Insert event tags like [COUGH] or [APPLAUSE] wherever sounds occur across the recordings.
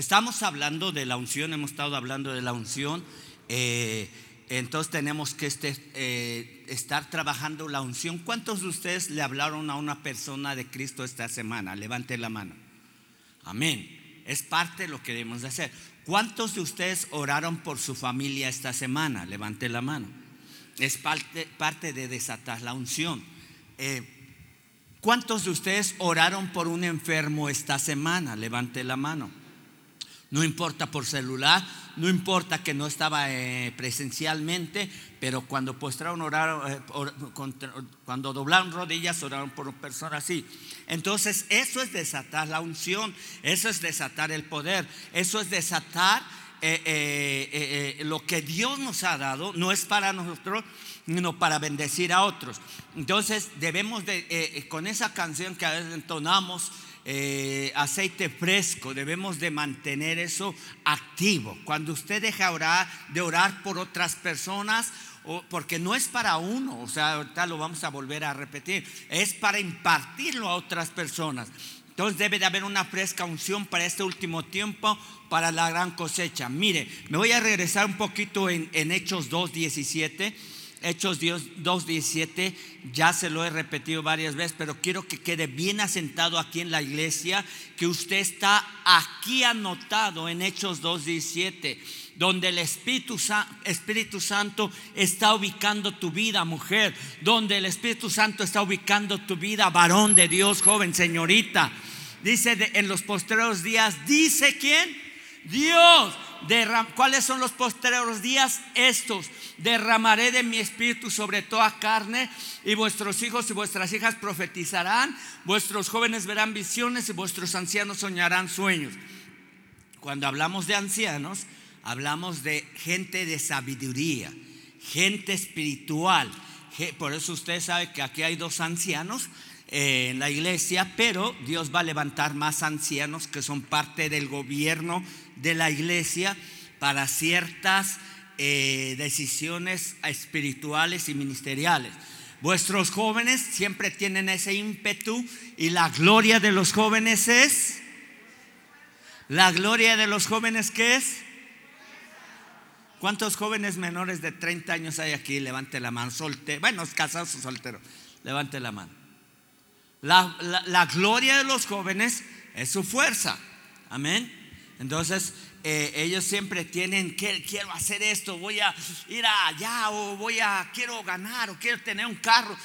Estamos hablando de la unción, hemos estado hablando de la unción. eh, entonces tenemos que este, eh, estar trabajando la unción. ¿Cuántos de ustedes le hablaron a una persona de Cristo esta semana? Levante la mano. Amén. Es parte de lo que debemos de hacer. ¿Cuántos de ustedes oraron por su familia esta semana? Levante la mano. Es parte, parte de desatar la unción. Eh, ¿Cuántos de ustedes oraron por un enfermo esta semana? Levante la mano. No importa por celular, no importa que no estaba eh, presencialmente, pero cuando postraron, oraron, eh, contra- cuando doblaron rodillas, oraron por una persona así. Entonces, eso es desatar la unción, eso es desatar el poder, eso es desatar eh, lo que Dios nos ha dado, no es para nosotros, sino para bendecir a otros. Entonces, debemos de, con esa canción que a veces entonamos, eh, aceite fresco, debemos de mantener eso activo. Cuando usted deja orar, de orar por otras personas, o- porque no es para uno, o sea, ahorita lo vamos a volver a repetir, es para impartirlo a otras personas. Entonces debe de haber una fresca unción para este último tiempo, para la gran cosecha. Mire, me voy a regresar un poquito en, en Hechos 2.17. Hechos 2.17, ya se lo he repetido varias veces, pero quiero que quede bien asentado aquí en la iglesia, que usted está aquí anotado en Hechos 2.17, donde el Espíritu, Espíritu Santo está ubicando tu vida, mujer, donde el Espíritu Santo está ubicando tu vida, varón de Dios, joven, señorita. Dice en los postreros días, dice quién? Dios. ¿Cuáles son los postreros días? Estos. Derramaré de mi espíritu sobre toda carne y vuestros hijos y vuestras hijas profetizarán, vuestros jóvenes verán visiones y vuestros ancianos soñarán sueños. Cuando hablamos de ancianos, hablamos de gente de sabiduría, gente espiritual. Por eso usted sabe que aquí hay dos ancianos eh, en la iglesia, pero Dios va a levantar más ancianos que son parte del gobierno de la iglesia para ciertas eh, decisiones espirituales y ministeriales. Vuestros jóvenes siempre tienen ese ímpetu y la gloria de los jóvenes es... La gloria de los jóvenes, ¿qué es? ¿Cuántos jóvenes menores de 30 años hay aquí? Levante la mano. Solte bueno, casados o solteros. Levante la mano. La, la- la gloria de los jóvenes es su fuerza. Amén. Entonces, eh, ellos siempre tienen que quiero hacer esto, voy a ir allá o voy a quiero ganar o quiero tener un carro.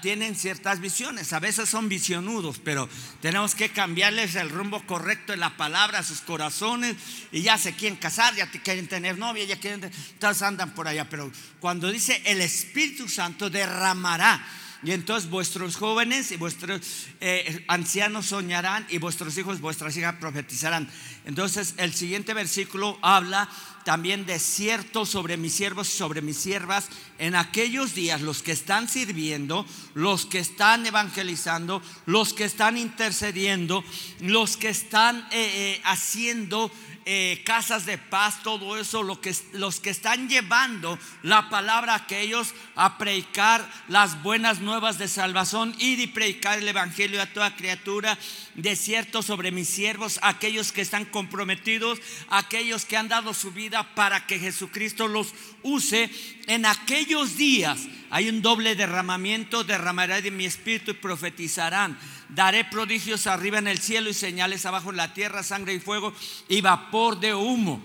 Tienen ciertas visiones, a veces son visionudos, pero tenemos que cambiarles el rumbo correcto de la palabra a sus corazones y ya se quieren casar, ya quieren tener novia, ya quieren, entonces andan por allá. Pero cuando dice el Espíritu Santo derramará y entonces vuestros jóvenes y vuestros eh, ancianos soñarán y vuestros hijos, vuestras hijas profetizarán. Entonces el siguiente versículo habla también de cierto sobre mis siervos y sobre mis siervas en aquellos días, los que están sirviendo, los que están evangelizando, los que están intercediendo, los que están eh, eh, haciendo eh, casas de paz, todo eso, lo que, los que están llevando la palabra a aquellos a predicar las buenas nuevas de salvación, ir y predicar el evangelio a toda criatura, de cierto sobre mis siervos, aquellos que están comprometidos, aquellos que han dado su vida para que Jesucristo los use en aquellos días. Hay un doble derramamiento, derramaré de mi espíritu y profetizarán. Daré prodigios arriba en el cielo y señales abajo en la tierra, sangre y fuego y vapor de humo.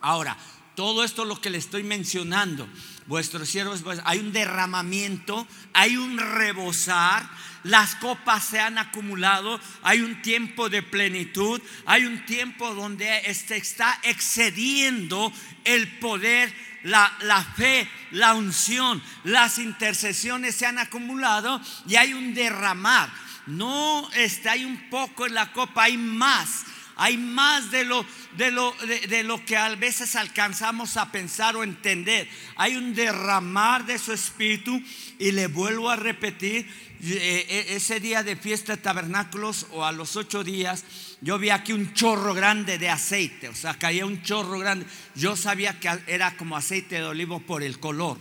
Ahora, todo esto lo que le estoy mencionando, vuestros siervos, pues, hay un derramamiento, hay un rebosar, las copas se han acumulado, hay un tiempo de plenitud, hay un tiempo donde este está excediendo el poder, la, la fe, la unción, las intercesiones se han acumulado y hay un derramar. No está, hay un poco en la copa, hay más. Hay más de lo, de, lo, de, de lo que a veces alcanzamos a pensar o entender. Hay un derramar de su espíritu y le vuelvo a repetir, eh, eh, ese día de fiesta de tabernáculos o a los ocho días, yo vi aquí un chorro grande de aceite, o sea, caía un chorro grande. Yo sabía que era como aceite de olivo por el color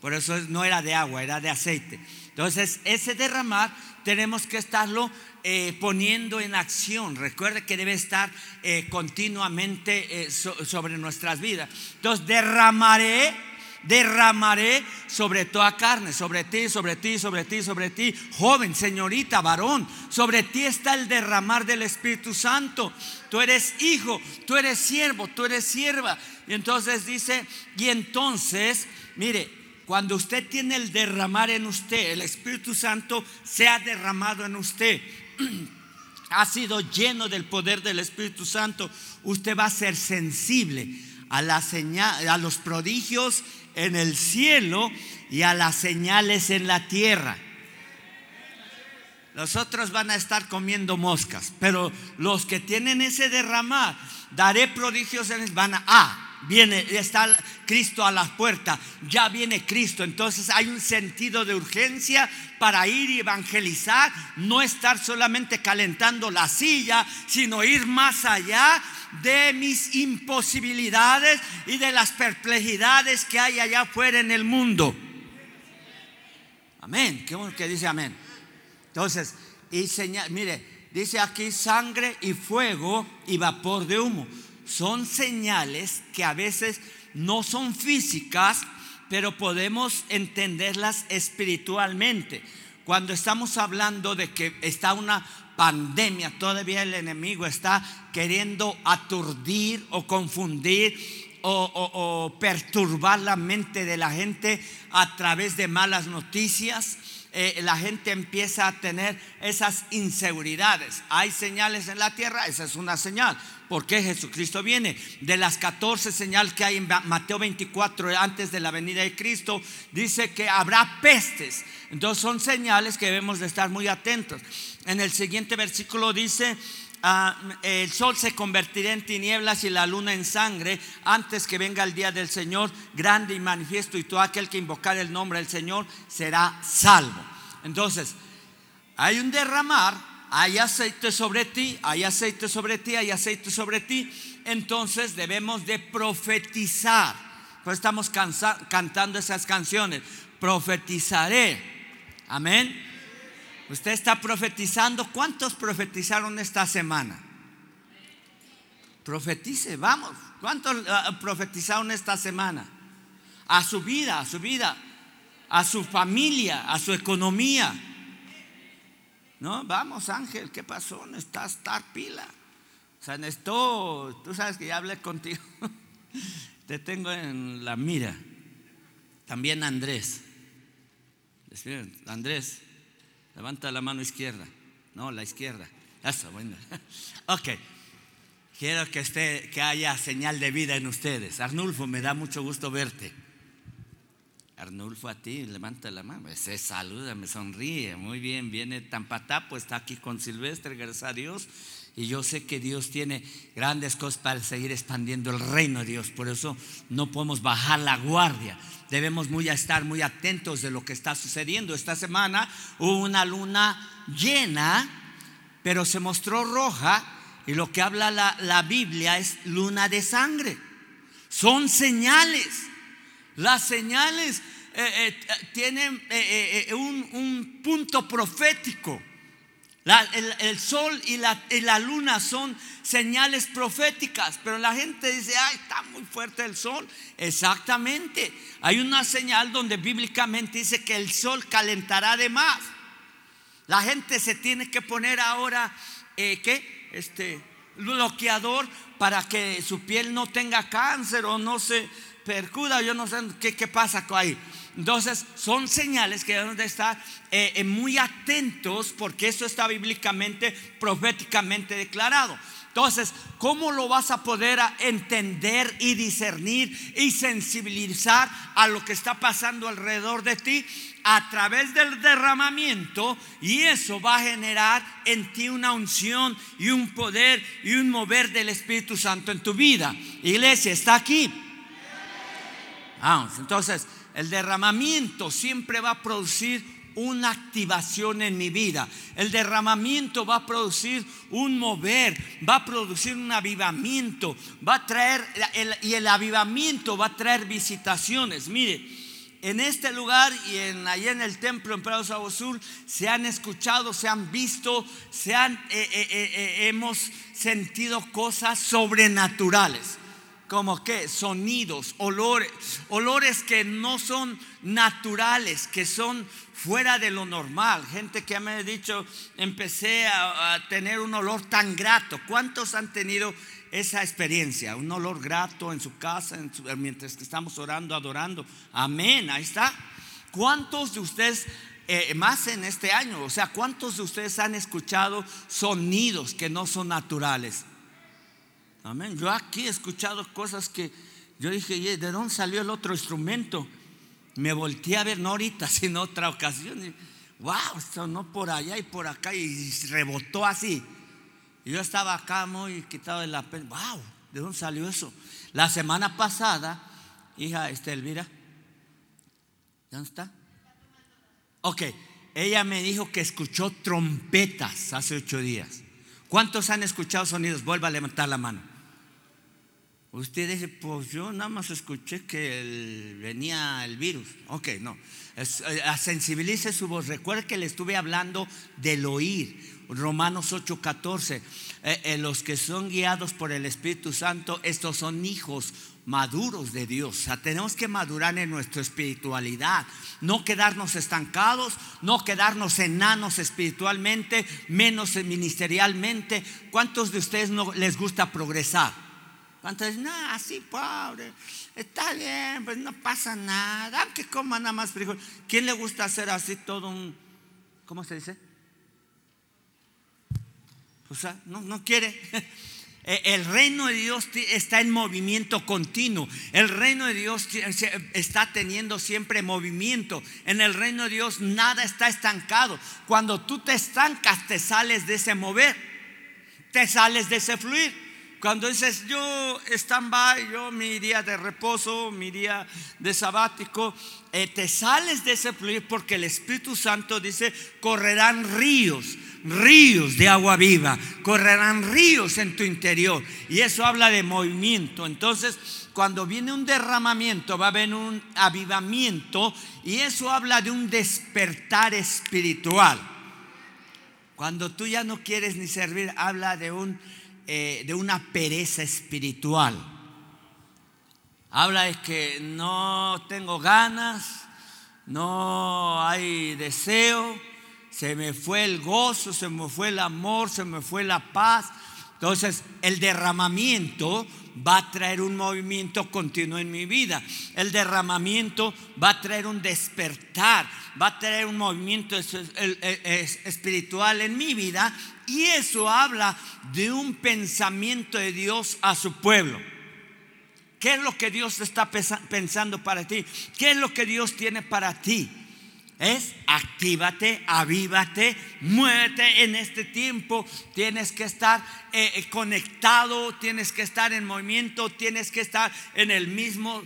Por eso no era de agua, era de aceite. Entonces, ese derramar tenemos que estarlo eh, poniendo en acción. Recuerde que debe estar eh, continuamente eh, sobre nuestras vidas. Entonces, derramaré, derramaré sobre toda carne, sobre ti, sobre ti, sobre ti, sobre ti, joven, señorita, varón. Sobre ti está el derramar del Espíritu Santo. Tú eres hijo, tú eres siervo, tú eres sierva. Y entonces dice, y entonces, mire, cuando usted tiene el derramar en usted, el Espíritu Santo se ha derramado en usted, [CLEARS THROAT] ha sido lleno del poder del Espíritu Santo, usted va a ser sensible a, la señal, a los prodigios en el cielo y a las señales en la tierra. Los otros van a estar comiendo moscas, pero los que tienen ese derramar, daré prodigios en van a, ah, viene, está Cristo a las puertas, ya viene Cristo. Entonces hay un sentido de urgencia para ir y evangelizar, no estar solamente calentando la silla, sino ir más allá de mis imposibilidades y de las perplejidades que hay allá afuera en el mundo. Amén. ¿Qué que dice amén? Entonces, mire, dice aquí sangre y fuego y vapor de humo son señales que a veces no son físicas, pero podemos entenderlas espiritualmente. Cuando estamos hablando de que está una pandemia, todavía el enemigo está queriendo aturdir o confundir o, perturbar la mente de la gente a través de malas noticias. Eh, la gente empieza a tener esas inseguridades. Hay señales en la tierra, esa es una señal. ¿Por qué Jesucristo viene? De las 14 señales que hay en Mateo 24 antes de la venida de Cristo, dice que habrá pestes. Entonces son señales que debemos de estar muy atentos. En el siguiente versículo dice, ah, el sol se convertirá en tinieblas y la luna en sangre antes que venga el día del Señor grande y manifiesto y todo aquel que invocar el nombre del Señor será salvo. Entonces, hay un derramar hay aceite sobre ti, hay aceite sobre ti, hay aceite sobre ti. Entonces debemos de profetizar. Pues estamos cantando esas canciones. Profetizaré. Amén. Usted está profetizando. ¿Cuántos profetizaron esta semana? Profetice, vamos. ¿Cuántos ah, profetizaron esta semana? A su vida, a su vida, a su familia, a su economía no, vamos Ángel, ¿qué pasó? Necesitas estar pila. O sea, tú sabes que ya hablé contigo. [LAUGHS] Te tengo en la mira. También Andrés. Andrés, levanta la mano izquierda. No, la izquierda. Eso, bueno. [LAUGHS] Ok. Quiero que, esté, que haya señal de vida en ustedes. Arnulfo, me da mucho gusto verte. Arnulfo, a ti, levanta la mano. Se saluda, me sonríe. Muy bien, viene Tampatá, pues está aquí con Silvestre, gracias a Dios. Y yo sé que Dios tiene grandes cosas para seguir expandiendo el reino de Dios. Por eso no podemos bajar la guardia. Debemos muy estar muy atentos de lo que está sucediendo. Esta semana hubo una luna llena, pero se mostró roja. Y lo que habla la, la Biblia es luna de sangre. Son señales las señales eh, eh, tienen eh, un, punto profético. el, sol y la, luna son señales proféticas, pero la gente dice, ay, está muy fuerte el sol. Exactamente. Hay una señal donde bíblicamente dice que el sol calentará de más. La gente se tiene que poner ahora, ¿qué? Este bloqueador para que su piel no tenga cáncer o no se percuda, yo no sé qué, qué pasa ahí. Entonces, son señales que debemos de estar eh, eh, muy atentos porque eso está bíblicamente, proféticamente declarado. Entonces, ¿cómo lo vas a poder entender y discernir y sensibilizar a lo que está pasando alrededor de ti? A través del derramamiento y eso va a generar en ti una unción y un poder y un mover del Espíritu Santo en tu vida. Iglesia, está aquí. Vamos, entonces el derramamiento siempre va a producir una activación en mi vida. El derramamiento va a producir un mover, va a producir un avivamiento, va a traer, y el avivamiento va a traer visitaciones. Mire, en este lugar y en, allá en el templo en Prado Sabo Sur se han escuchado, se han visto, se han, eh, eh, eh, hemos sentido cosas sobrenaturales. Como que sonidos, olores, olores que no son naturales, que son fuera de lo normal. Gente que me ha dicho, empecé a, tener un olor tan grato. ¿Cuántos han tenido esa experiencia? Un olor grato en su casa mientras que estamos orando, adorando. Amén, ahí está. ¿Cuántos de ustedes, eh, más en este año, o sea, cuántos de ustedes han escuchado sonidos que no son naturales? Amén. Yo aquí he escuchado cosas que yo dije, ¿de dónde salió el otro instrumento? me volteé a ver, no ahorita, [LAUGHS] sino otra ocasión. Y, wow, sonó por allá y por acá y rebotó así. Y yo estaba acá muy quitado de la pena. Wow, ¿de dónde salió eso? La semana pasada, hija este, Elvira, ¿dónde está? Ok, ella me dijo que escuchó trompetas hace ocho días. ¿Cuántos han escuchado sonidos? Vuelva a levantar la mano. Usted dice, pues yo nada más escuché que venía el virus. Ok, no. Eh, sensibilice su voz. Recuerde que le estuve hablando del oír. Romanos 8:14. Eh, eh, los que son guiados por el Espíritu Santo, estos son hijos maduros de Dios. O sea, tenemos que madurar en nuestra espiritualidad. No quedarnos estancados, no quedarnos enanos espiritualmente, menos ministerialmente. ¿Cuántos de ustedes no les gusta progresar? ¿Cuántos no, así pobre, está bien, pues no pasa nada, que coma nada más frijol. ¿Quién le gusta hacer así todo un, ¿cómo se dice? O sea, no, no quiere. [LAUGHS] Eh, el reino de Dios está en movimiento continuo. El reino de Dios está teniendo siempre movimiento. En el reino de Dios nada está estancado. Cuando tú te estancas, te sales de ese mover. Te sales de ese fluir. Cuando dices yo stand-by, yo mi día de reposo, mi día de sabático, eh, te sales de ese fluir porque el Espíritu Santo dice, correrán ríos, ríos de agua viva, correrán ríos en tu interior. Y eso habla de movimiento. Entonces, cuando viene un derramamiento, va a haber un avivamiento y eso habla de un despertar espiritual. Cuando tú ya no quieres ni servir, habla de un eh, de una pereza espiritual. Habla de que no tengo ganas, no hay deseo, se me fue el gozo, se me fue el amor, se me fue la paz. Entonces, el derramamiento va a traer un movimiento continuo en mi vida. El derramamiento va a traer un despertar, va a traer un movimiento espiritual en mi vida y eso habla de un pensamiento de Dios a su pueblo. ¿Qué es lo que Dios está pensando para ti? ¿Qué es lo que Dios tiene para ti? es actívate, avívate, muévete en este tiempo. Tienes que estar eh, eh, conectado, tienes que estar en movimiento, tienes que estar en el mismo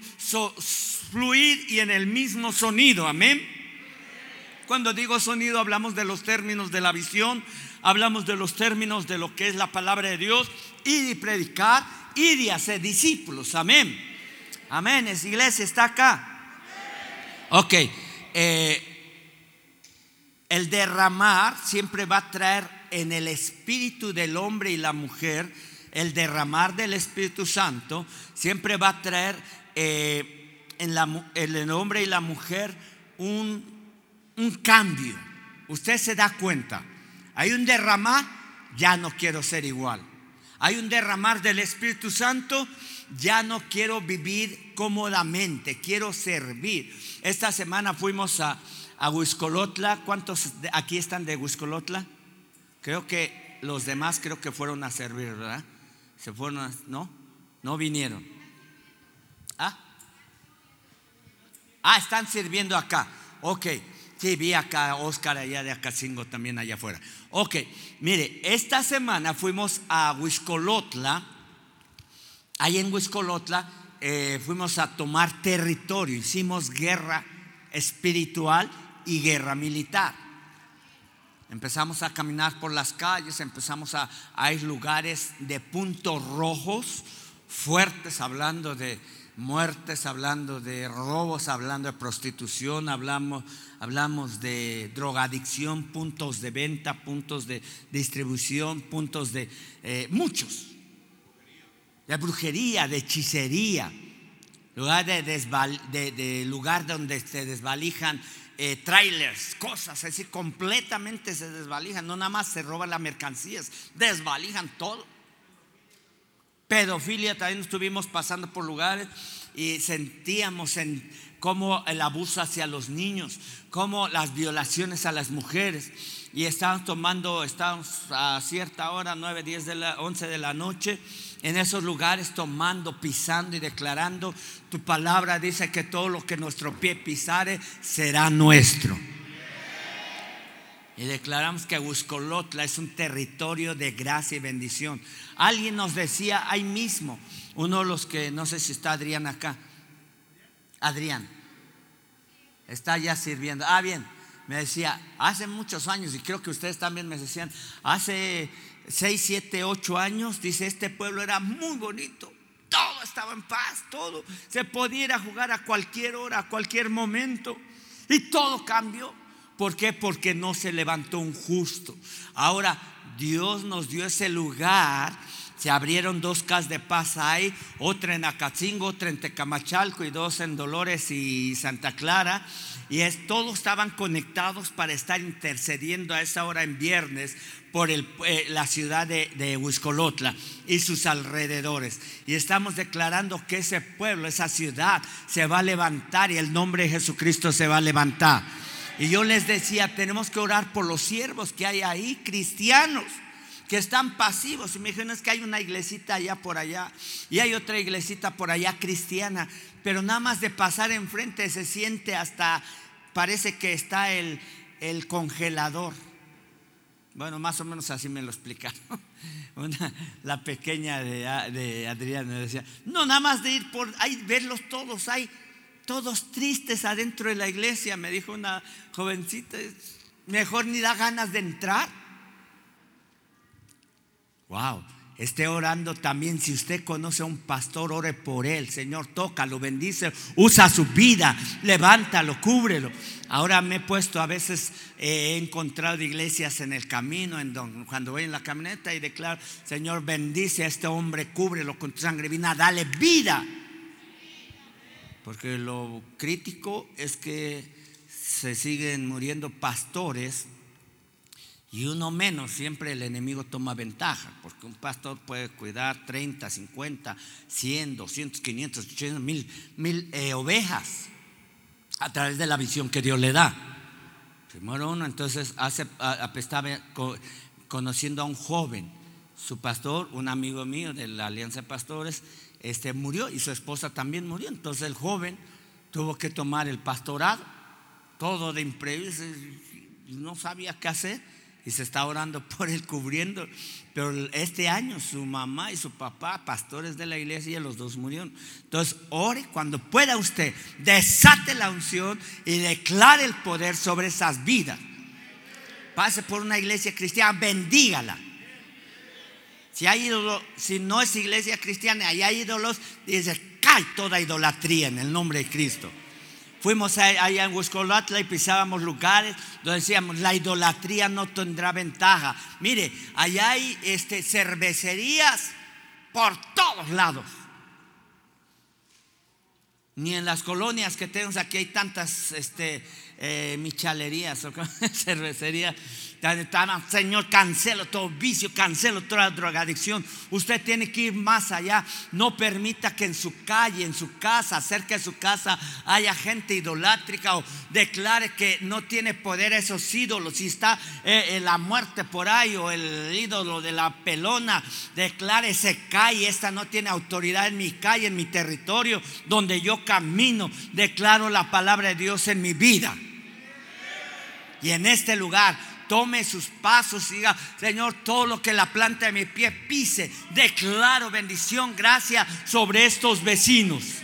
fluir y en el mismo sonido. Amén. Cuando digo sonido hablamos de los términos de la visión, hablamos de los términos de lo que es la palabra de Dios y de predicar y de hacer discípulos. Amén. Amén. Esa iglesia está acá. Ok. Eh, el derramar siempre va a traer en el espíritu del hombre y la mujer, el derramar del Espíritu Santo siempre va a traer eh, en, el hombre y la mujer un, un cambio. Usted se da cuenta, hay un derramar, ya no quiero ser igual. Hay un derramar del Espíritu Santo, ya no quiero vivir cómodamente, quiero servir. Esta semana fuimos a, a. ¿Cuántos aquí están de Huiscolotla? Creo que los demás creo que fueron a servir, ¿verdad? Se fueron, a, ¿no? No vinieron. ¿Ah? Ah, están sirviendo acá. Ok. Sí, vi acá Oscar allá de Acacingo también allá afuera. Ok, mire, esta semana fuimos a Huiscolotla. Ahí en Huiscolotla eh, fuimos a tomar territorio, hicimos guerra espiritual y guerra militar. Empezamos a caminar por las calles, empezamos a, a ir lugares de puntos rojos fuertes, hablando de, muertes, hablando de robos, hablando de prostitución, hablamos, hablamos de drogadicción, puntos de venta, puntos de distribución, puntos de eh, muchos, de brujería, de hechicería, lugar, de, lugar donde se desvalijan eh, trailers, cosas, es decir, completamente se desvalijan, no nada más se roban las mercancías, desvalijan todo. Pedofilia también estuvimos pasando por lugares y sentíamos en cómo el abuso hacia los niños, cómo las violaciones a las mujeres. Y estábamos tomando, estábamos a cierta hora, 9, 10 de la 11 de la noche, en esos lugares tomando, pisando y declarando. Tu palabra dice que todo lo que nuestro pie pisare será nuestro. Y declaramos que Huiscolotla es un territorio de gracia y bendición. Alguien nos decía ahí mismo, uno de los que, no sé si está Adrián acá. Adrián. Está ya sirviendo. Ah, bien. Me decía, hace muchos años, y creo que ustedes también me decían, hace 6, 7, 8 años, dice, este pueblo era muy bonito. Todo estaba en paz, todo. Se podía jugar a cualquier hora, a cualquier momento. Y todo cambió. ¿Por qué? Porque no se levantó un justo. Ahora Dios nos dio ese lugar. Se abrieron dos casas de paz ahí, otra en Acatzingo, otra en Tecamachalco y dos en Dolores y Santa Clara. Y es, todos estaban conectados para estar intercediendo a esa hora en viernes por eh, la ciudad de, de Huiscolotla y sus alrededores. Y estamos declarando que ese pueblo, esa ciudad, se va a levantar y el nombre de Jesucristo se va a levantar. Y yo les decía, tenemos que orar por los siervos que hay ahí, cristianos, que están pasivos. Y me dijeron, es que hay una iglesita allá por allá y hay otra iglesita por allá cristiana, pero nada más de pasar enfrente se siente hasta, parece que está el, el congelador. Bueno, más o menos así me lo explicaron. [LAUGHS] la pequeña de, de Adrián me decía, no, nada más de ir por ahí, verlos todos, hay todos tristes adentro de la iglesia, me dijo una jovencita, mejor ni da ganas de entrar. Wow, esté orando también. Si usted conoce a un pastor, ore por él. Señor, tócalo, bendice, usa su vida, levántalo, cúbrelo. Ahora me he puesto, a veces eh, he encontrado iglesias en el camino, cuando voy en la camioneta y declaro, Señor, bendice a este hombre, cúbrelo con tu sangre divina, dale vida. Porque lo crítico es que se siguen muriendo pastores y uno menos, siempre el enemigo toma ventaja, porque un pastor puede cuidar 30, 50, 100, 200, 500, 800, mil, mil eh, ovejas a través de la visión que Dios le da. Primero uno, entonces hace, estaba conociendo a un joven, su pastor, un amigo mío de la Alianza de Pastores, este, murió y su esposa también murió. Entonces el joven tuvo que tomar el pastorado, todo de imprevisto, no sabía qué hacer y se está orando [LAUGHS] por él cubriendo. Pero este año su mamá y su papá, pastores de la iglesia, los dos murieron. Entonces ore cuando pueda usted, desate la unción y declare el poder sobre esas vidas. Pase por una iglesia cristiana, bendígala si hay si no es iglesia cristiana y hay ídolos, dice, cae toda idolatría en el nombre de Cristo. Fuimos allá en Huescolatla y pisábamos lugares donde decíamos, la idolatría no tendrá ventaja. Mire, allá hay este, cervecerías por todos lados. Ni en las colonias que tenemos aquí hay tantas este, eh, michalerías o [LAUGHS] cervecerías Señor, cancelo todo vicio, cancelo toda drogadicción. Usted tiene que ir más allá. No permita que en su calle, en su casa, cerca de su casa, haya gente idolátrica o declare que no tiene poder esos ídolos. Si está eh, eh, la muerte por ahí o el ídolo de la pelona, declare se calle. Esta no tiene autoridad en mi calle, en mi territorio, donde yo camino. Declaro la palabra de Dios en mi vida. Y en este lugar tome sus pasos y diga, Señor, todo lo que la planta de mi pie pise, declaro bendición, gracia sobre estos vecinos.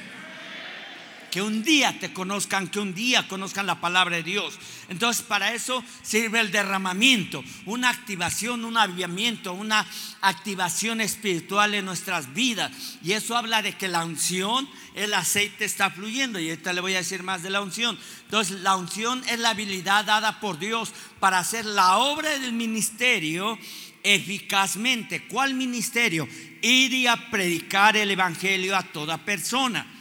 Que un día te conozcan, que un día conozcan la palabra de Dios. Entonces para eso sirve el derramamiento, una activación, un avivamiento, una activación espiritual en nuestras vidas. Y eso habla de que la unción, el aceite está fluyendo. Y ahorita le voy a decir más de la unción. Entonces la unción es la habilidad dada por Dios para hacer la obra del ministerio eficazmente. ¿Cuál ministerio? Ir y a predicar el Evangelio a toda persona.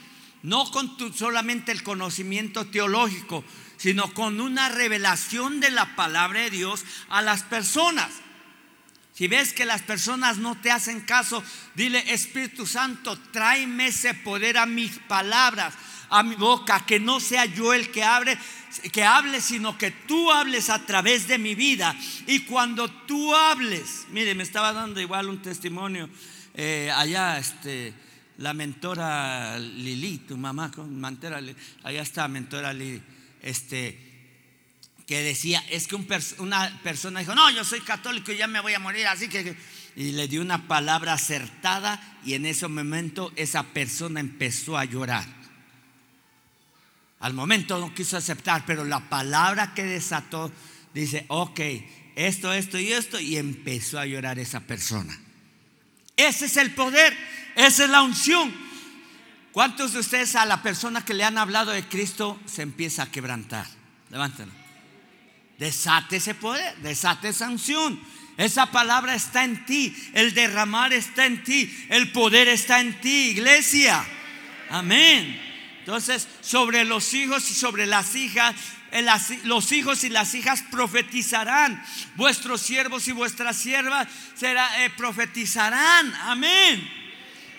No con solamente el conocimiento teológico, sino con una revelación de la palabra de Dios a las personas. Si ves que las personas no te hacen caso, dile, Espíritu Santo, tráeme ese poder a mis palabras, a mi boca, que no sea yo el que abre, que hable, sino que tú hables a través de mi vida. Y cuando tú hables, mire, me estaba dando igual un testimonio eh, allá, este, la mentora Lili, tu mamá, mantera, allá está mentora Lili, este, que decía, es que una persona dijo, no, yo soy católico y ya me voy a morir, así que, y le dio una palabra acertada y en ese momento esa persona empezó a llorar. Al momento no quiso aceptar, pero la palabra que desató dice, ok, esto, esto y esto, y empezó a llorar esa persona. Ese es el poder, esa es la unción. ¿Cuántos de ustedes a la persona que le han hablado de Cristo se empieza a quebrantar? Levántalo. Desate ese poder, desate esa unción. Esa palabra está en ti, el derramar está en ti, el poder está en ti, iglesia. Amén. Entonces, sobre los hijos y sobre las hijas, los hijos y las hijas profetizarán. Vuestros siervos y vuestras siervas será, eh, profetizarán. Amén.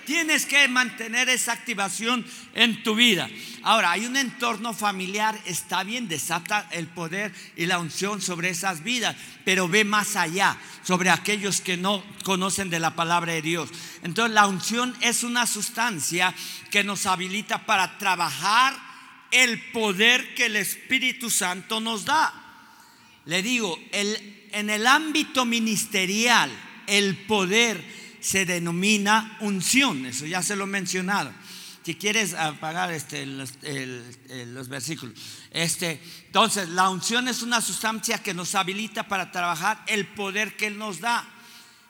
Tienes que mantener esa activación en tu vida. Ahora, hay un entorno familiar, está bien, desata el poder y la unción sobre esas vidas, pero ve más allá, sobre aquellos que no conocen de la palabra de Dios. Entonces, la unción es una sustancia que nos habilita para trabajar el poder que el Espíritu Santo nos da. Le digo, el, en el ámbito ministerial, el poder se denomina unción. Eso ya se lo he mencionado. Si quieres apagar este, los, versículos. Este, entonces, la unción es una sustancia que nos habilita para trabajar el poder que Él nos da,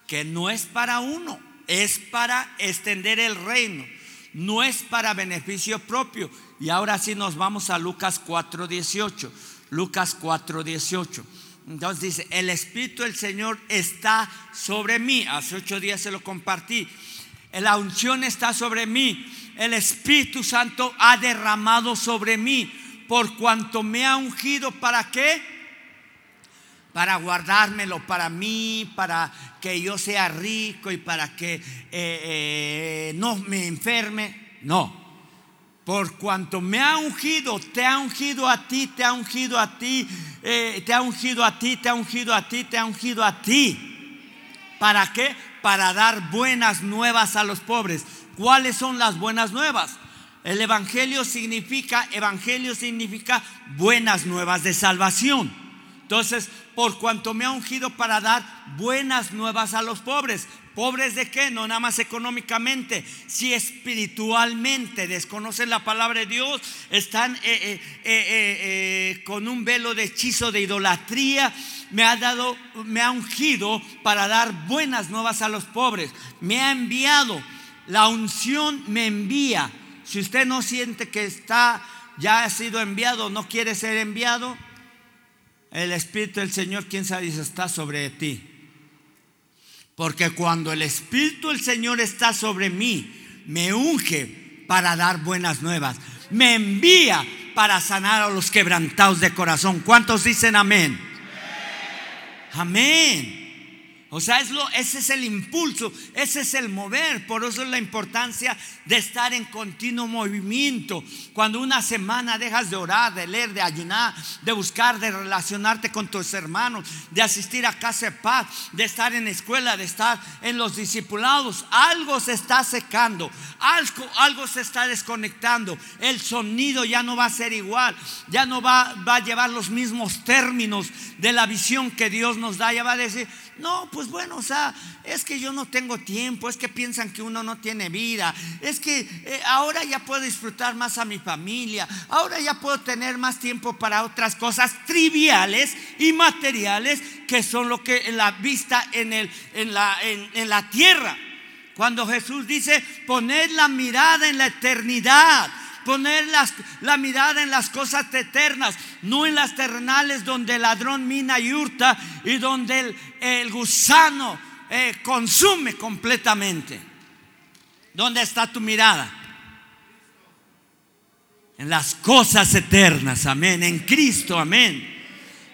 que no es para uno, es para extender el reino, no es para beneficio propio. Y ahora sí nos vamos a Lucas 4:18. Lucas 4:18. Entonces dice, el Espíritu del Señor está sobre mí. Hace ocho días se lo compartí. La unción está sobre mí. El Espíritu Santo ha derramado sobre mí. Por cuanto me ha ungido, ¿para qué? Para guardármelo para mí, para que yo sea rico y para que eh, eh, no me enferme. No, por cuanto me ha ungido, te ha ungido a ti, te ha ungido a ti, eh, te ha ungido a ti, te ha ungido a ti, te ha ungido a ti. ¿Para qué? Para dar buenas nuevas a los pobres. ¿Cuáles son las buenas nuevas? El Evangelio significa, Evangelio significa buenas nuevas de salvación. Entonces, por cuanto me ha ungido para dar buenas nuevas a los pobres, ¿Pobres de qué? No nada más económicamente, si espiritualmente desconocen la palabra de Dios, están eh, eh, eh, con un velo de hechizo de idolatría. Me ha dado, me ha ungido para dar buenas nuevas a los pobres. Me ha enviado. La unción me envía. Si usted no siente que está, ya ha sido enviado, no quiere ser enviado, el Espíritu del Señor, quién sabe está sobre ti. Porque cuando el Espíritu del Señor está sobre mí, me unge para dar buenas nuevas. Me envía para sanar a los quebrantados de corazón. ¿Cuántos dicen amén? Amén. O sea, es lo, ese es el impulso, ese es el mover. Por eso es la importancia de estar en continuo movimiento. Cuando una semana dejas de orar, de leer, de ayunar, de buscar, de relacionarte con tus hermanos, de asistir a casa de paz, de estar en escuela, de estar en los discipulados, algo se está secando, algo, algo se está desconectando. El sonido ya no va a ser igual, ya no va, va a llevar los mismos términos de la visión que Dios nos da. Ya va a decir, no, pues bueno, o sea, es que yo no tengo tiempo, es que piensan que uno no tiene vida, es que eh, ahora ya puedo disfrutar más a mi familia, ahora ya puedo tener más tiempo para otras cosas triviales y materiales que son lo que en la vista en, el, en, la, en la tierra. Cuando Jesús dice, poned la mirada en la eternidad poner la mirada en las cosas eternas, no en las terrenales donde el ladrón mina y hurta y donde el, gusano eh, consume completamente. ¿Dónde está tu mirada? En las cosas eternas, amén, en Cristo, amén.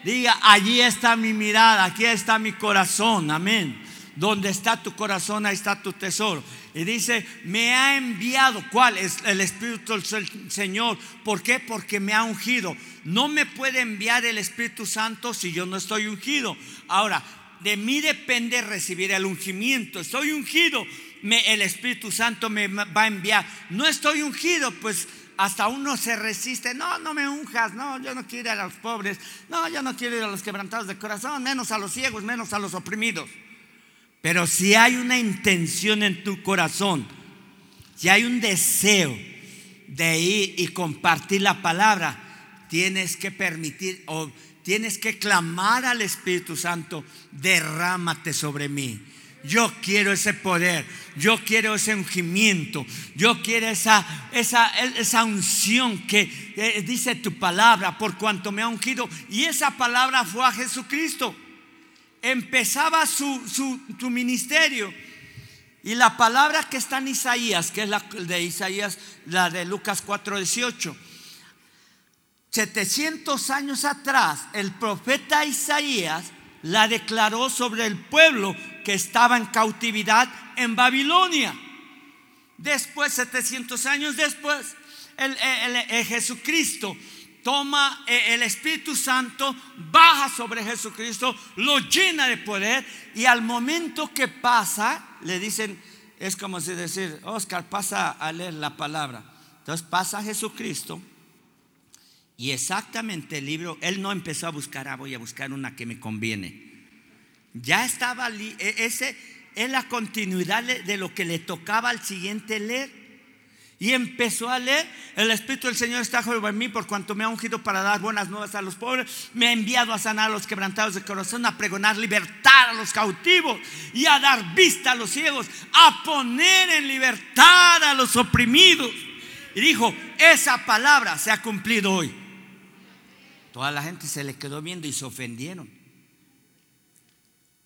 Diga, allí está mi mirada, aquí está mi corazón, amén. Donde está tu corazón, ahí está tu tesoro. Y dice, me ha enviado, ¿cuál? Es el Espíritu del Señor. ¿Por qué? Porque me ha ungido. No me puede enviar el Espíritu Santo si yo no estoy ungido. Ahora, de mí depende recibir el ungimiento. Estoy ungido, el Espíritu Santo me va a enviar. No estoy ungido, pues hasta uno se resiste. No, no me unjas. No, yo no quiero ir a los pobres. No, yo no quiero ir a los quebrantados de corazón. Menos a los ciegos, menos a los oprimidos. Pero si hay una intención en tu corazón, si hay un deseo de ir y compartir la palabra, tienes que permitir o tienes que clamar al Espíritu Santo, derrámate sobre mí. Yo quiero ese poder, yo quiero ese ungimiento, yo quiero esa, esa, esa unción que dice tu palabra por cuanto me ha ungido. Y esa palabra fue a Jesucristo empezaba su, su, ministerio. Y la palabra que está en Isaías, que es la de Isaías, la de Lucas 4:18, 700 años atrás, el profeta Isaías la declaró sobre el pueblo que estaba en cautividad en Babilonia. Después, 700 años después, el, el Jesucristo toma eh, el Espíritu Santo, baja sobre Jesucristo, lo llena de poder y al momento que pasa, le dicen, es como si decir, Oscar, pasa a leer la palabra. Entonces pasa Jesucristo y exactamente el libro, él no empezó a buscar, ah, voy a buscar una que me conviene. Ya estaba, e, ese es la continuidad de lo que le tocaba al siguiente leer. Y empezó a leer, el Espíritu del Señor está sobre mí por cuanto me ha ungido para dar buenas nuevas a los pobres, me ha enviado a sanar a los quebrantados de corazón, a pregonar libertad a los cautivos y a dar vista a los ciegos, a poner en libertad a los oprimidos. Y dijo, esa palabra se ha cumplido hoy. Toda la gente se le quedó viendo y se ofendieron.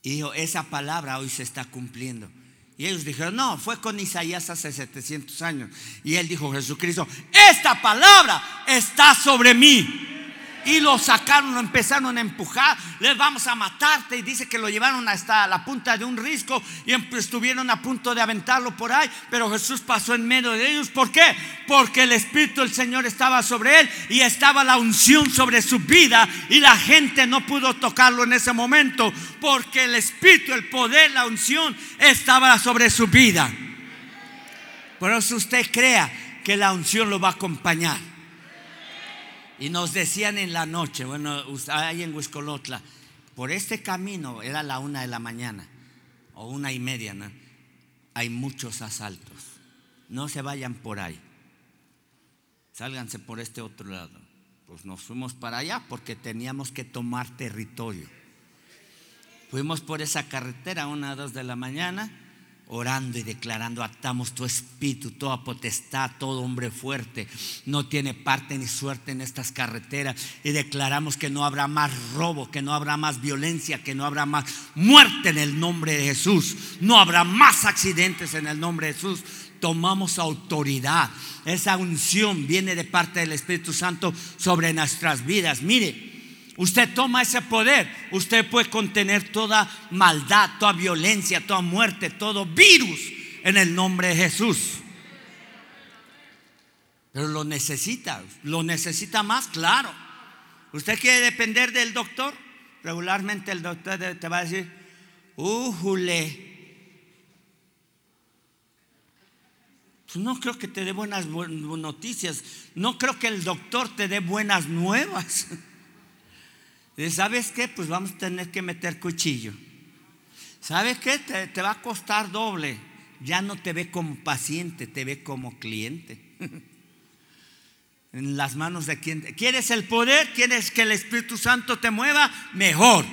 Y dijo, esa palabra hoy se está cumpliendo. Y ellos dijeron, no, fue con Isaías hace 700 años. Y él dijo, Jesucristo, esta palabra está sobre mí y lo sacaron, lo empezaron a empujar, les vamos a matarte y dice que lo llevaron hasta la punta de un risco y em, estuvieron a punto de aventarlo por ahí, pero Jesús pasó en medio de ellos. ¿Por qué? Porque el Espíritu del Señor estaba sobre él y estaba la unción sobre su vida y la gente no pudo tocarlo en ese momento porque el Espíritu, el poder, la unción estaba sobre su vida. Por eso usted crea que la unción lo va a acompañar. Y nos decían en la noche, bueno, ahí en Huiscolotla, por este camino, era la una de la mañana, o una y media, ¿no? hay muchos asaltos. No se vayan por ahí. Sálganse por este otro lado. Pues nos fuimos para allá porque teníamos que tomar territorio. Fuimos por esa carretera una o dos de la mañana orando y declarando, atamos tu espíritu, toda potestad, todo hombre fuerte, no tiene parte ni suerte en estas carreteras. Y declaramos que no habrá más robo, que no habrá más violencia, que no habrá más muerte en el nombre de Jesús, no habrá más accidentes en el nombre de Jesús. Tomamos autoridad. Esa unción viene de parte del Espíritu Santo sobre nuestras vidas. Mire, Usted toma ese poder, usted puede contener toda maldad, toda violencia, toda muerte, todo virus en el nombre de Jesús. Pero lo necesita, lo necesita más, claro. ¿Usted quiere depender del doctor? Regularmente el doctor te va a decir, ¡Ujule! Pues no creo que te dé buenas noticias, no creo que el doctor te dé buenas nuevas. [LAUGHS] ¿Sabes qué? Pues vamos a tener que meter cuchillo. ¿sabes qué? Te, va a costar doble. Ya no te ve como paciente, te ve como cliente. [LAUGHS] en las manos de quien. ¿Quieres el poder? ¿Quieres que el Espíritu Santo te mueva? Mejor.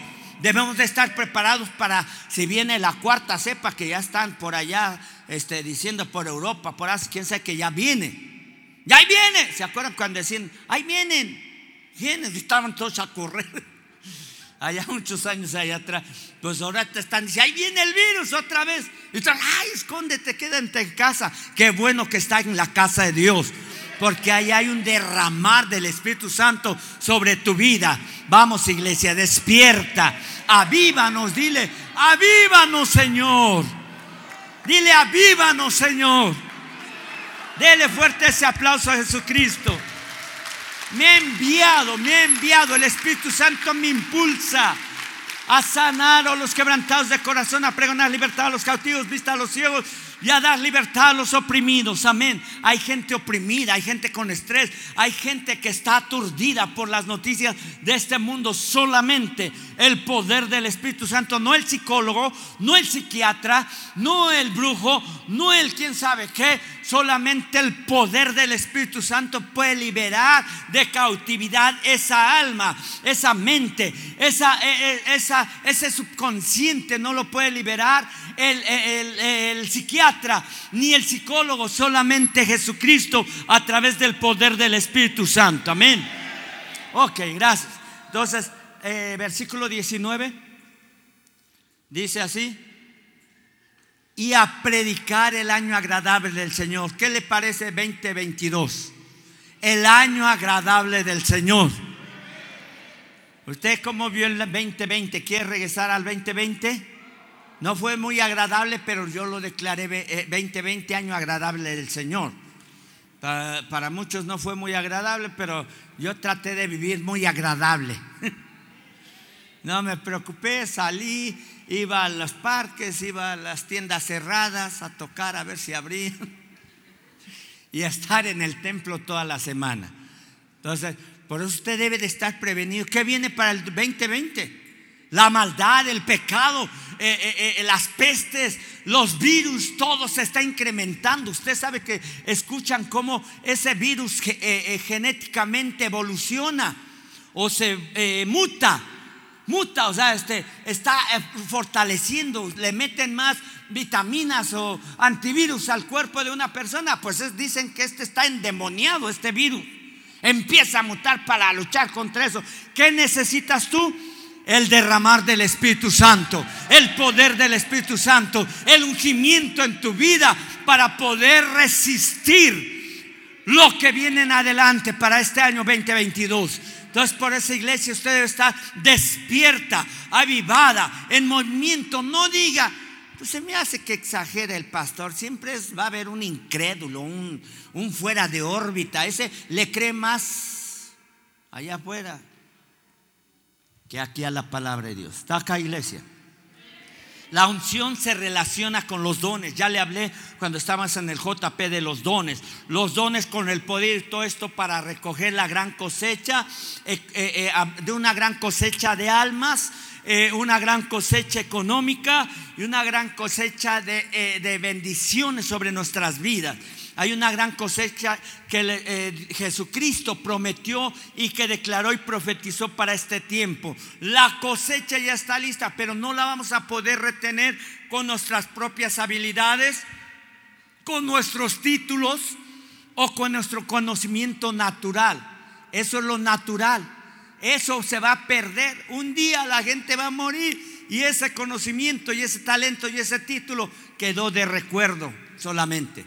Debemos de estar preparados para si viene la cuarta cepa que ya están por allá este, diciendo por Europa, por así, quién sabe que ya viene. Ya ahí viene. ¿Se acuerdan cuando decían, ahí vienen? Vienen, estaban todos a correr. Allá muchos años allá atrás. Pues ahora te están diciendo, ahí viene el virus otra vez. Y tú, ay, escóndete, quédate en casa. Qué bueno que está en la casa de Dios porque ahí hay un derramar del Espíritu Santo sobre tu vida. Vamos iglesia, despierta, avívanos, dile, avívanos Señor. Dile, avívanos Señor. Dele fuerte ese aplauso a Jesucristo. Me ha enviado, me ha enviado, el Espíritu Santo me impulsa a sanar a los quebrantados de corazón, a pregonar libertad a los cautivos, vista a los ciegos y a dar libertad a los oprimidos. Amén. Hay gente oprimida, hay gente con estrés, hay gente que está aturdida por las noticias de este mundo. Solamente el poder del Espíritu Santo, no el psicólogo, no el psiquiatra, no el brujo, no el quién sabe qué. Solamente el poder del Espíritu Santo puede liberar de cautividad esa alma, esa mente, esa, e, e, esa, ese subconsciente. No lo puede liberar el, el psiquiatra ni el psicólogo, solamente Jesucristo a través del poder del Espíritu Santo. Amén. Ok, gracias. Entonces, eh, versículo 19 dice así. Y a predicar el año agradable del Señor. ¿Qué le parece 2022? El año agradable del Señor. ¿Usted cómo vio el 2020? ¿Quiere regresar al 2020? No fue muy agradable, pero yo lo declaré 20, 20 eh, años agradable del Señor. Para, muchos no fue muy agradable, pero yo traté de vivir muy agradable. [LAUGHS] No me preocupé, salí, iba a los parques, iba a las tiendas cerradas a tocar a ver si abrían [LAUGHS] y a estar en el templo toda la semana. Entonces, por eso usted debe de estar prevenido. ¿Qué viene para el 2020? La maldad, el pecado, eh, eh, eh, las pestes, los virus, todo se está incrementando. Usted sabe que escuchan cómo ese virus genéticamente evoluciona o se muta. Muta, o sea, este, está fortaleciendo, le meten más vitaminas o antivirus al cuerpo de una persona, pues dicen que este está endemoniado, este virus. Empieza a mutar para luchar contra eso. ¿Qué necesitas tú? El derramar del Espíritu Santo, el poder del Espíritu Santo, el ungimiento en tu vida para poder resistir lo que viene en adelante para este año 2022. Entonces por esa iglesia usted debe estar despierta, avivada, en movimiento. No diga, pues se me hace que exagere el pastor. Siempre va a haber un incrédulo, un, un fuera de órbita. Ese le cree más allá afuera que aquí a la palabra de Dios. ¿Está acá, iglesia? La unción se relaciona con los dones. Ya le hablé cuando estábamos en el JP de los dones. Los dones con el poder todo esto para recoger la gran cosecha, eh, eh, eh, de una gran cosecha de almas, una gran cosecha económica y una gran cosecha de bendiciones sobre nuestras vidas. Hay una gran cosecha que eh, Jesucristo prometió y que declaró y profetizó para este tiempo. La cosecha ya está lista, pero no la vamos a poder retener con nuestras propias habilidades, con nuestros títulos o con nuestro conocimiento natural. Eso es lo natural. Eso se va a perder. Un día la gente va a morir y ese conocimiento y ese talento y ese título quedó de recuerdo solamente.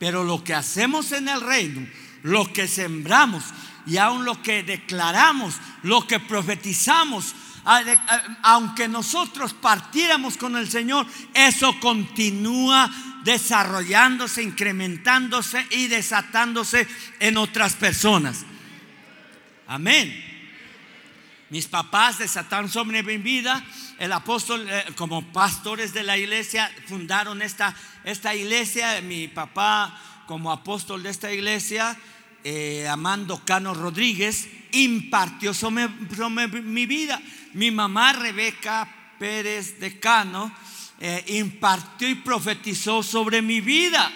Pero lo que hacemos en el reino, lo que sembramos y aún lo que declaramos, lo que profetizamos, aunque nosotros partiéramos con el Señor, eso continúa desarrollándose, incrementándose y desatándose en otras personas. Amén. Mis papás desataron sobre mi vida. El apóstol, eh, como pastores de la iglesia, fundaron esta, esta iglesia. Mi papá, como apóstol de esta iglesia, eh, Amando Cano Rodríguez, impartió sobre, mi vida. Mi mamá, Rebeca Pérez de Cano, eh, impartió y profetizó sobre mi vida.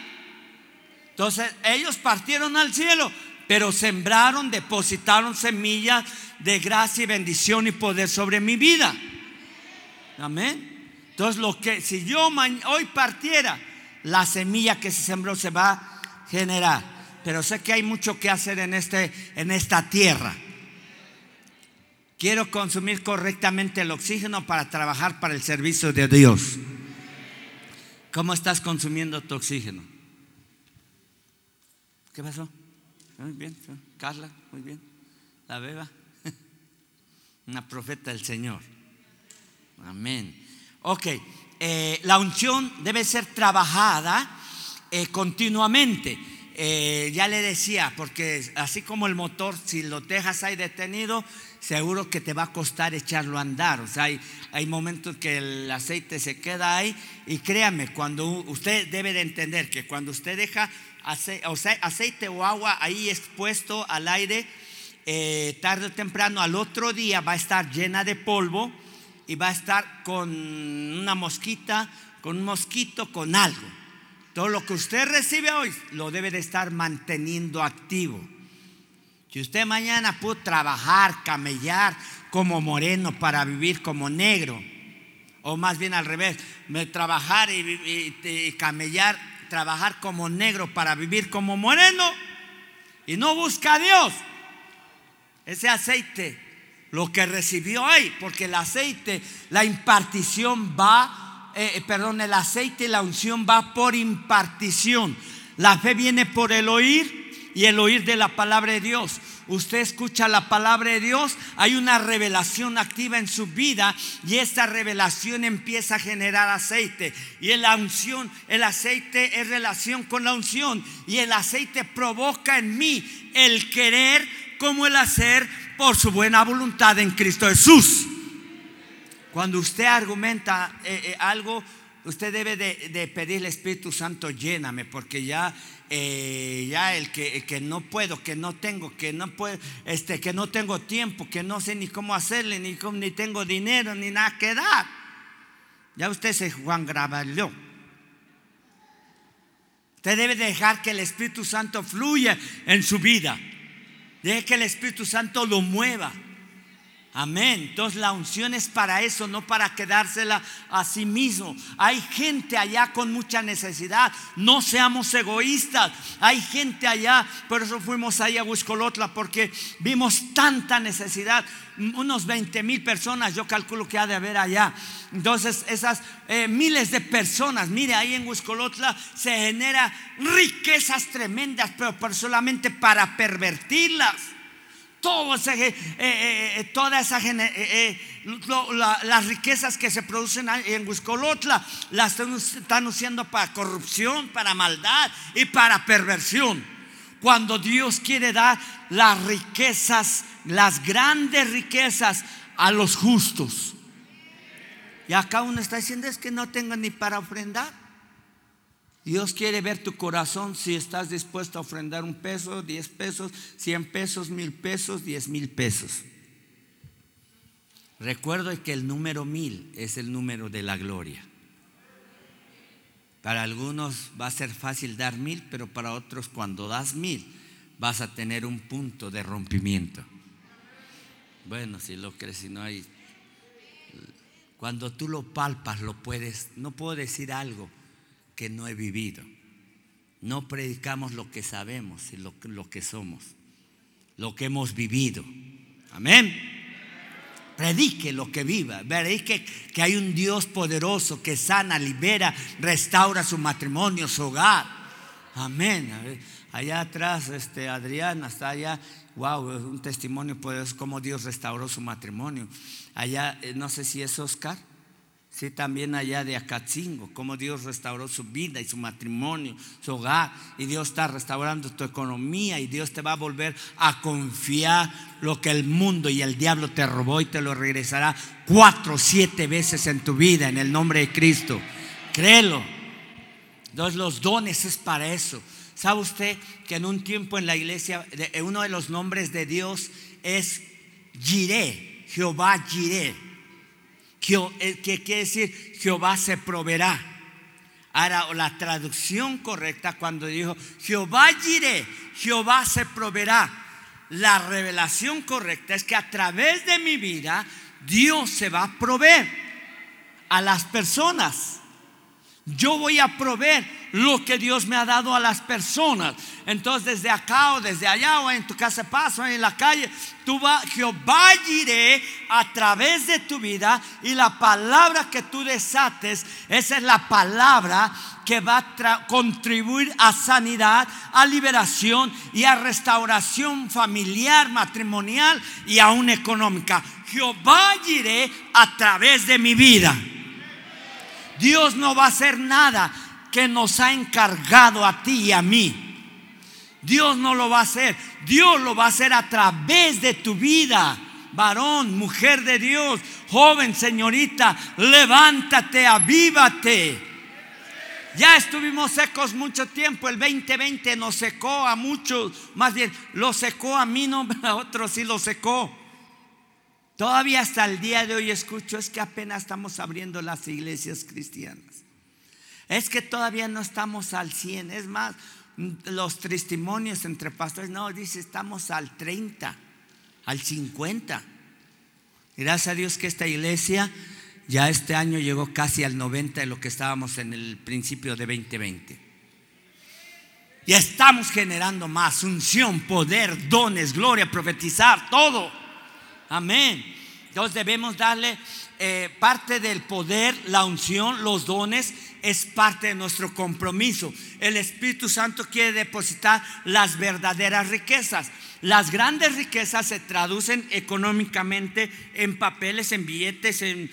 Entonces ellos partieron al cielo, pero sembraron, depositaron semillas de gracia y bendición y poder sobre mi vida. Amén. Entonces lo que si yo hoy partiera, la semilla que se sembró se va a generar. Pero sé que hay mucho que hacer en, este, en esta tierra. Quiero consumir correctamente el oxígeno para trabajar para el servicio de Dios. ¿Cómo estás consumiendo tu oxígeno? ¿Qué pasó? Muy bien, Carla, muy bien. La beba. [LAUGHS] Una profeta del Señor. Amén. Ok, eh, la unción debe ser trabajada eh, continuamente. Eh, ya le decía, porque así como el motor, si lo dejas ahí detenido, seguro que te va a costar echarlo a andar. O sea, hay, momentos que el aceite se queda ahí y créame, cuando usted debe de entender que cuando usted deja aceite, o, agua ahí expuesto al aire, tarde o temprano al otro día va a estar llena de polvo y va a estar con una mosquita, con un mosquito, con algo. Todo lo que usted recibe hoy lo debe de estar manteniendo activo. Si usted mañana pudo trabajar, camellar como moreno para vivir como negro, o más bien al revés, trabajar y camellar trabajar como negro para vivir como moreno y no busca a Dios. Ese aceite, lo que recibió ahí, porque el aceite, la impartición va, eh, eh, perdón, el aceite y la unción va por impartición. La fe viene por el oír y el oír de la palabra de Dios usted escucha la palabra de Dios, hay una revelación activa en su vida y esta revelación empieza a generar aceite. Y la unción, el aceite es relación con la unción y el aceite provoca en mí el querer como el hacer por su buena voluntad en Cristo Jesús. Cuando usted argumenta eh, eh, algo, usted debe de, pedirle Espíritu Santo, lléname, porque ya eh, ya el que, que, no puedo, que no tengo, que no puedo, este, que no tengo tiempo, que no sé ni cómo hacerle, ni, cómo, ni tengo dinero, ni nada que dar. Ya usted se Juan Gravalló. Usted debe dejar que el Espíritu Santo fluya en su vida. Deje que el Espíritu Santo lo mueva. Amén. Entonces la unción es para eso, no para quedársela a sí mismo. Hay gente allá con mucha necesidad. No seamos egoístas. Hay gente allá, por eso fuimos ahí a Huiscolotla, porque vimos tanta necesidad. Unos 20 mil personas, yo calculo que ha de haber allá. Entonces esas eh, miles de personas, mire, ahí en Huiscolotla se genera riquezas tremendas, pero solamente para pervertirlas eh, eh, eh, todas esa, las riquezas que se producen en Huiscolotla las están usando para corrupción, para maldad y para perversión. Cuando Dios quiere dar las riquezas, las grandes riquezas a los justos. Y acá uno está diciendo es que no tengo ni para ofrendar. Dios quiere ver tu corazón si estás dispuesto a ofrendar un peso, diez pesos, cien pesos, mil pesos, diez mil pesos. Recuerdo que el número mil es el número de la gloria. Para algunos va a ser fácil dar mil, pero para otros cuando das mil vas a tener un punto de rompimiento. Bueno, si lo crees, si no hay... Cuando tú lo palpas, lo puedes... No puedo decir algo que no he vivido. No predicamos lo que sabemos, sino lo, que somos, lo que hemos vivido. Amén. Predique lo que viva. Veréis que, hay un Dios poderoso que sana, libera, restaura su matrimonio, su hogar. Amén. Allá atrás, este, Adriana está allá. Wow, un testimonio poderoso cómo Dios restauró su matrimonio. Allá, eh, no sé si es Oscar. Sí, también allá de Acatzingo, cómo Dios restauró su vida y su matrimonio, su hogar, y Dios está restaurando tu economía, y Dios te va a volver a confiar lo que el mundo y el diablo te robó y te lo regresará cuatro siete veces en tu vida, en el nombre de Cristo. Créelo. Entonces, los dones es para eso. ¿Sabe usted que en un tiempo en la iglesia, uno de los nombres de Dios es Jireh, Jehová Jireh? Eh, que quiere decir Jehová se proveerá. Ahora, la traducción correcta cuando dijo, Jehová iré, Jehová se proveerá. La revelación correcta es que a través de mi vida Dios se va a proveer a las personas. Yo voy a proveer lo que Dios me ha dado a las personas. Entonces desde acá o desde allá o en tu casa paso o en la calle, tú vas, Jehová iré a través de tu vida y la palabra que tú desates, esa es la palabra que va a contribuir a sanidad, a liberación y a restauración familiar, matrimonial y aún económica. Jehová iré a través de mi vida. Dios no va a hacer nada que nos ha encargado a ti y a mí. Dios no lo va a hacer. Dios lo va a hacer a través de tu vida. Varón, mujer de Dios, joven, señorita, levántate, avívate. Ya estuvimos secos mucho tiempo. El 2020 nos secó a muchos. Más bien, lo secó a mí, no [LAUGHS] a otros sí lo secó. Todavía hasta el día de hoy escucho, es que apenas estamos abriendo las iglesias cristianas. Es que todavía no estamos al 100. Es más, los testimonios entre pastores, no, dice, estamos al 30, al 50. Gracias a Dios que esta iglesia ya este año llegó casi al 90 de lo que estábamos en el principio de 2020. Y estamos generando más unción, poder, dones, gloria, profetizar, todo. Amén. Entonces debemos darle eh, parte del poder, la unción, los dones, es parte de nuestro compromiso. El Espíritu Santo quiere depositar las verdaderas riquezas. Las grandes riquezas se traducen económicamente en papeles, en billetes, en,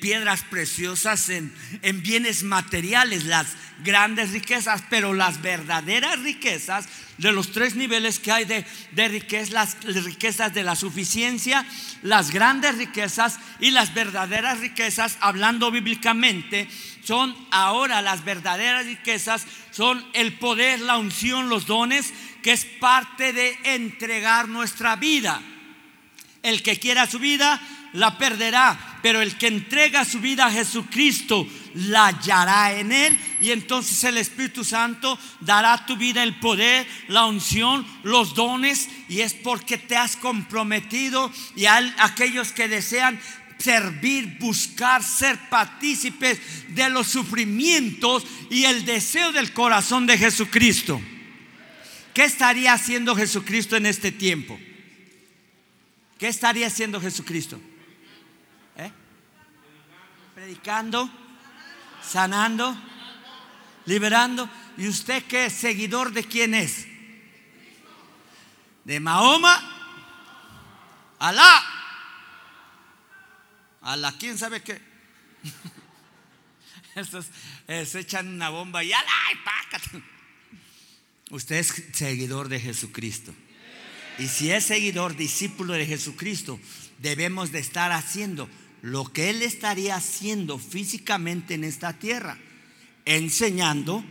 piedras preciosas, en, en bienes materiales, las grandes riquezas, pero las verdaderas riquezas de los tres niveles que hay de, de riquezas, las riquezas de la suficiencia, las grandes riquezas y las verdaderas riquezas, hablando bíblicamente, son ahora las verdaderas riquezas, son el poder, la unción, los dones que es parte de entregar nuestra vida. El que quiera su vida, la perderá, pero el que entrega su vida a Jesucristo, la hallará en él y entonces el Espíritu Santo dará a tu vida el poder, la unción, los dones y es porque te has comprometido y a aquellos que desean servir, buscar, ser partícipes de los sufrimientos y el deseo del corazón de Jesucristo. ¿Qué estaría haciendo Jesucristo en este tiempo? ¿Qué estaría haciendo Jesucristo? ¿Eh? Predicando, sanando, liberando. ¿Y usted qué seguidor de quién es? De Mahoma, Alá. Alá, ¿quién sabe qué? [LAUGHS] Estos eh, se echan una bomba y Alá, y pácate. Usted es seguidor de Jesucristo. Y si es seguidor, discípulo de Jesucristo, debemos de estar haciendo lo que Él estaría haciendo físicamente en esta tierra. Enseñando,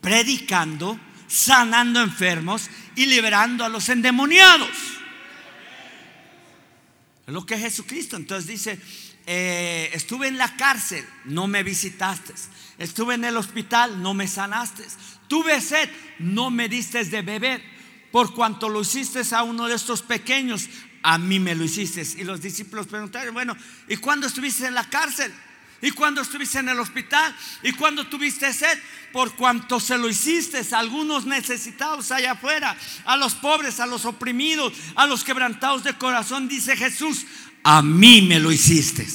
predicando, sanando enfermos y liberando a los endemoniados. Es lo que es Jesucristo. Entonces dice, eh, estuve en la cárcel, no me visitaste. Estuve en el hospital, no me sanaste. Tuve sed, no me diste de beber. Por cuanto lo hiciste a uno de estos pequeños, a mí me lo hiciste. Y los discípulos preguntaron, bueno, ¿y cuándo estuviste en la cárcel? ¿Y cuándo estuviste en el hospital? ¿Y cuándo tuviste sed? Por cuanto se lo hiciste a algunos necesitados allá afuera, a los pobres, a los oprimidos, a los quebrantados de corazón, dice Jesús, a mí me lo hiciste.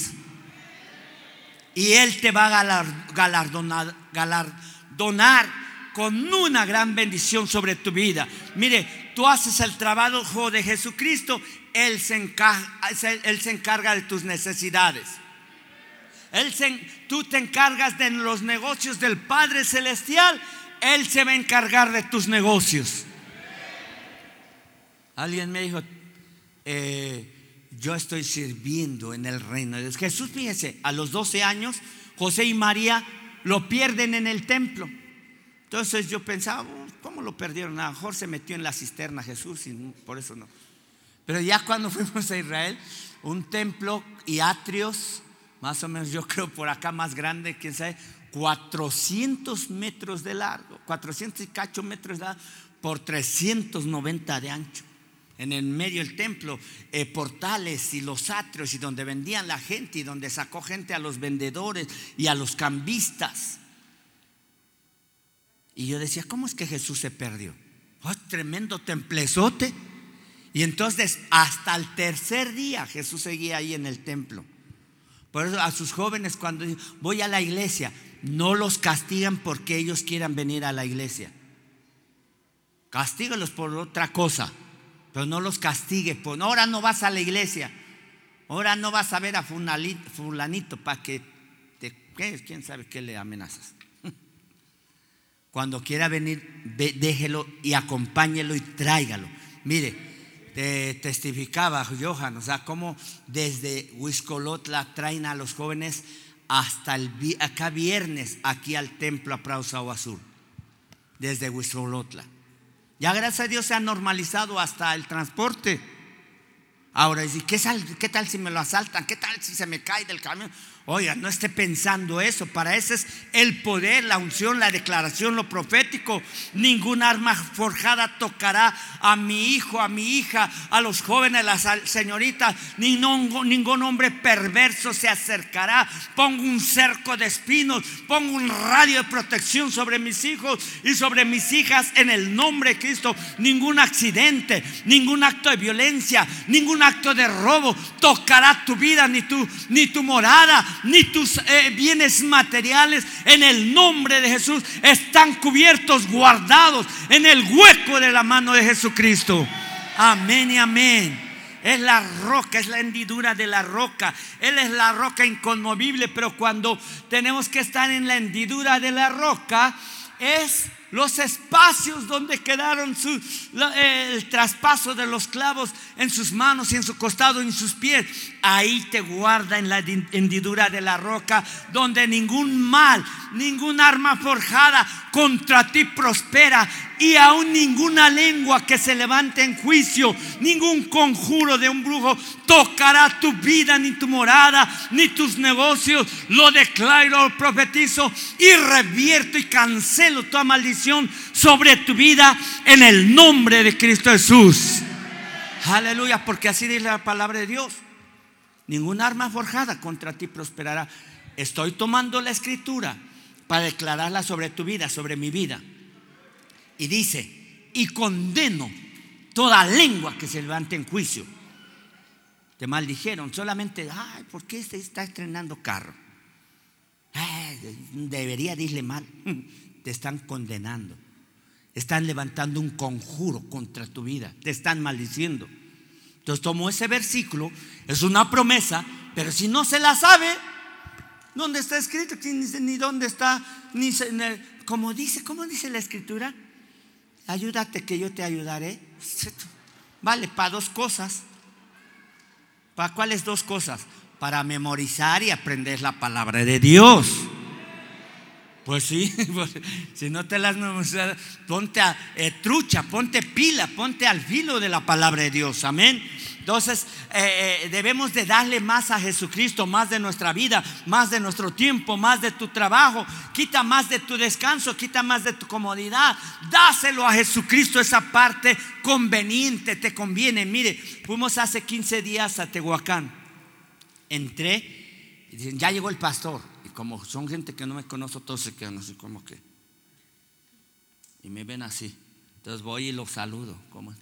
Y Él te va a galardonar, galardonar con una gran bendición sobre tu vida. Mire, tú haces el trabajo de Jesucristo, él se encarga de tus necesidades. Él tú te encargas de los negocios del Padre Celestial, Él se va a encargar de tus negocios. Alguien me dijo, eh, yo estoy sirviendo en el reino de Dios. Jesús, fíjese, a los 12 años, José y María lo pierden en el templo. Entonces yo pensaba, oh, ¿cómo lo perdieron? A lo mejor se metió en la cisterna Jesús y por eso no. Pero ya cuando [LAUGHS] fuimos a Israel, un templo y atrios más o menos yo creo por acá más grande, quién sabe, 400 metros de largo, 400 y cacho metros de largo por 390 de ancho. En el medio del templo, eh, portales y los atrios y donde vendían la gente y donde sacó gente a los vendedores y a los cambistas. Y yo decía, ¿cómo es que Jesús se perdió? Oh, tremendo templezote. Y entonces hasta el tercer día Jesús seguía ahí en el templo. Por eso a sus jóvenes cuando voy a la iglesia, no los castigan porque ellos quieran venir a la iglesia. Castígalos por otra cosa, pero no los castigue. Por, ahora no vas a la iglesia, ahora no vas a ver a fulanito para que te, quién sabe qué le amenazas. [LAUGHS] Cuando quiera venir, déjelo y acompáñelo y tráigalo. Mire, testificaba Johan, o sea, cómo desde Huiscolotla traen a los jóvenes hasta el, acá viernes, aquí al templo a Prausao Azul, desde Huiscolotla. Ya gracias a Dios se ha normalizado hasta el transporte. Ahora, ¿qué, ¿qué tal si me lo asaltan? ¿Qué tal si se me cae del camión? Oiga, no esté pensando eso. Para eso es el poder, la unción, la declaración, lo profético. Ningún arma forjada tocará a mi hijo, a mi hija, a los jóvenes, a las señoritas. Ningún, ningún hombre perverso se acercará. Pongo un cerco de espinos. Pongo un radio de protección sobre mis hijos y sobre mis hijas en el nombre de Cristo. Ningún accidente, ningún acto de violencia, ningún acto de robo tocará tu vida ni tu, ni tu morada ni tus eh, bienes materiales en el nombre de Jesús están cubiertos, guardados en el hueco de la mano de Jesucristo. Amén y amén. Es la roca, es la hendidura de la roca. Él es la roca inconmovible, pero cuando tenemos que estar en la hendidura de la roca, es los espacios donde quedaron el traspaso de los clavos en sus manos y en su costado y en sus pies. Ahí te guarda en la hendidura de la roca, donde ningún mal, ningún arma forjada contra ti prospera y aún ninguna lengua que se levante en juicio, ningún conjuro de un brujo tocará tu vida, ni tu morada, ni tus negocios. Lo declaro, lo profetizo y revierto y cancelo toda maldición sobre tu vida en el nombre de Cristo Jesús. Aleluya, porque así dice la palabra de Dios. Ningún arma forjada contra ti prosperará. Estoy tomando la escritura para declararla sobre tu vida, sobre mi vida. Y dice, y condeno toda lengua que se levante en juicio. Te maldijeron, solamente, ay, ¿por qué se está estrenando carro? debería decirle mal. [LAUGHS] Te están condenando. Están levantando un conjuro contra tu vida. Te están maldiciendo. Entonces tomó ese versículo, es una promesa, pero si no se la sabe, ¿dónde está escrito? Ni, dónde está, ni como dice, ¿cómo dice la escritura? Ayúdate que yo te ayudaré. [LAUGHS] Vale, para dos cosas. ¿Para cuáles dos cosas? Para memorizar y aprender la palabra de Dios. Pues sí, [LAUGHS] pues, si no te las memorizas, ponte a eh, trucha, ponte pila, ponte al filo de la palabra de Dios. Amén. Entonces eh, eh, debemos de darle más a Jesucristo, más de nuestra vida, más de nuestro tiempo, más de tu trabajo. Quita más de tu descanso, quita más de tu comodidad. Dáselo a Jesucristo esa parte conveniente, te conviene. Mire, fuimos hace 15 días a Tehuacán. Entré, y dicen, ya llegó el pastor. Como son gente que no me conoce, todos se quedan así como que. Y me ven así. Entonces voy y los saludo. ¿Cómo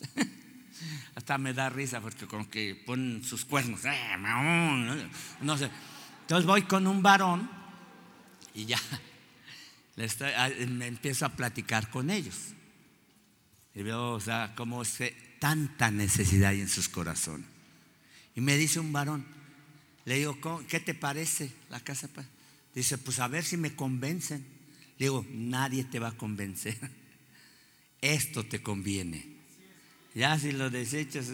[LAUGHS] Hasta me da risa porque como que ponen sus cuernos. Eh, no sé. Entonces voy con un varón y ya [LAUGHS] ah, me empiezo a platicar con ellos. Y veo, o sea, cómo se, tanta necesidad hay en sus corazones. Y me dice un varón, le digo, ¿qué te parece la casa? Dice, pues a ver si me convencen. Digo, nadie te va a convencer. Esto te conviene. Ya si lo desechas,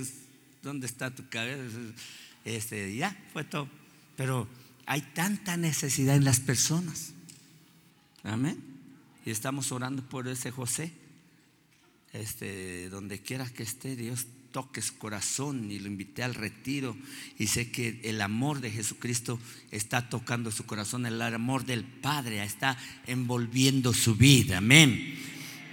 ¿dónde está tu cabeza? Este, ya, fue todo. Pero hay tanta necesidad en las personas. Amén. Y estamos orando por ese José. Este, donde quiera que esté, Dios toque su corazón y lo invité al retiro y sé que el amor de Jesucristo está tocando su corazón, el amor del Padre está envolviendo su vida. Amén.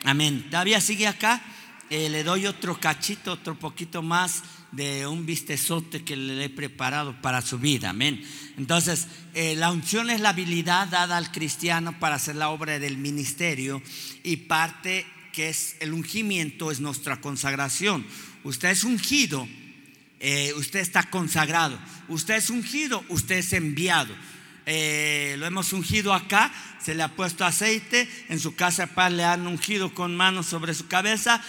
Amén. Todavía sigue acá. Eh, le doy otro cachito, otro poquito más de un vistezote que le he preparado para su vida. Amén. Entonces, eh, la unción es la habilidad dada al cristiano para hacer la obra del ministerio y parte que es el ungimiento es nuestra consagración. Usted es ungido, eh, usted está consagrado. Usted es ungido, usted es enviado. Eh, lo hemos ungido acá, se le ha puesto aceite, en su casa le han ungido con manos sobre su cabeza,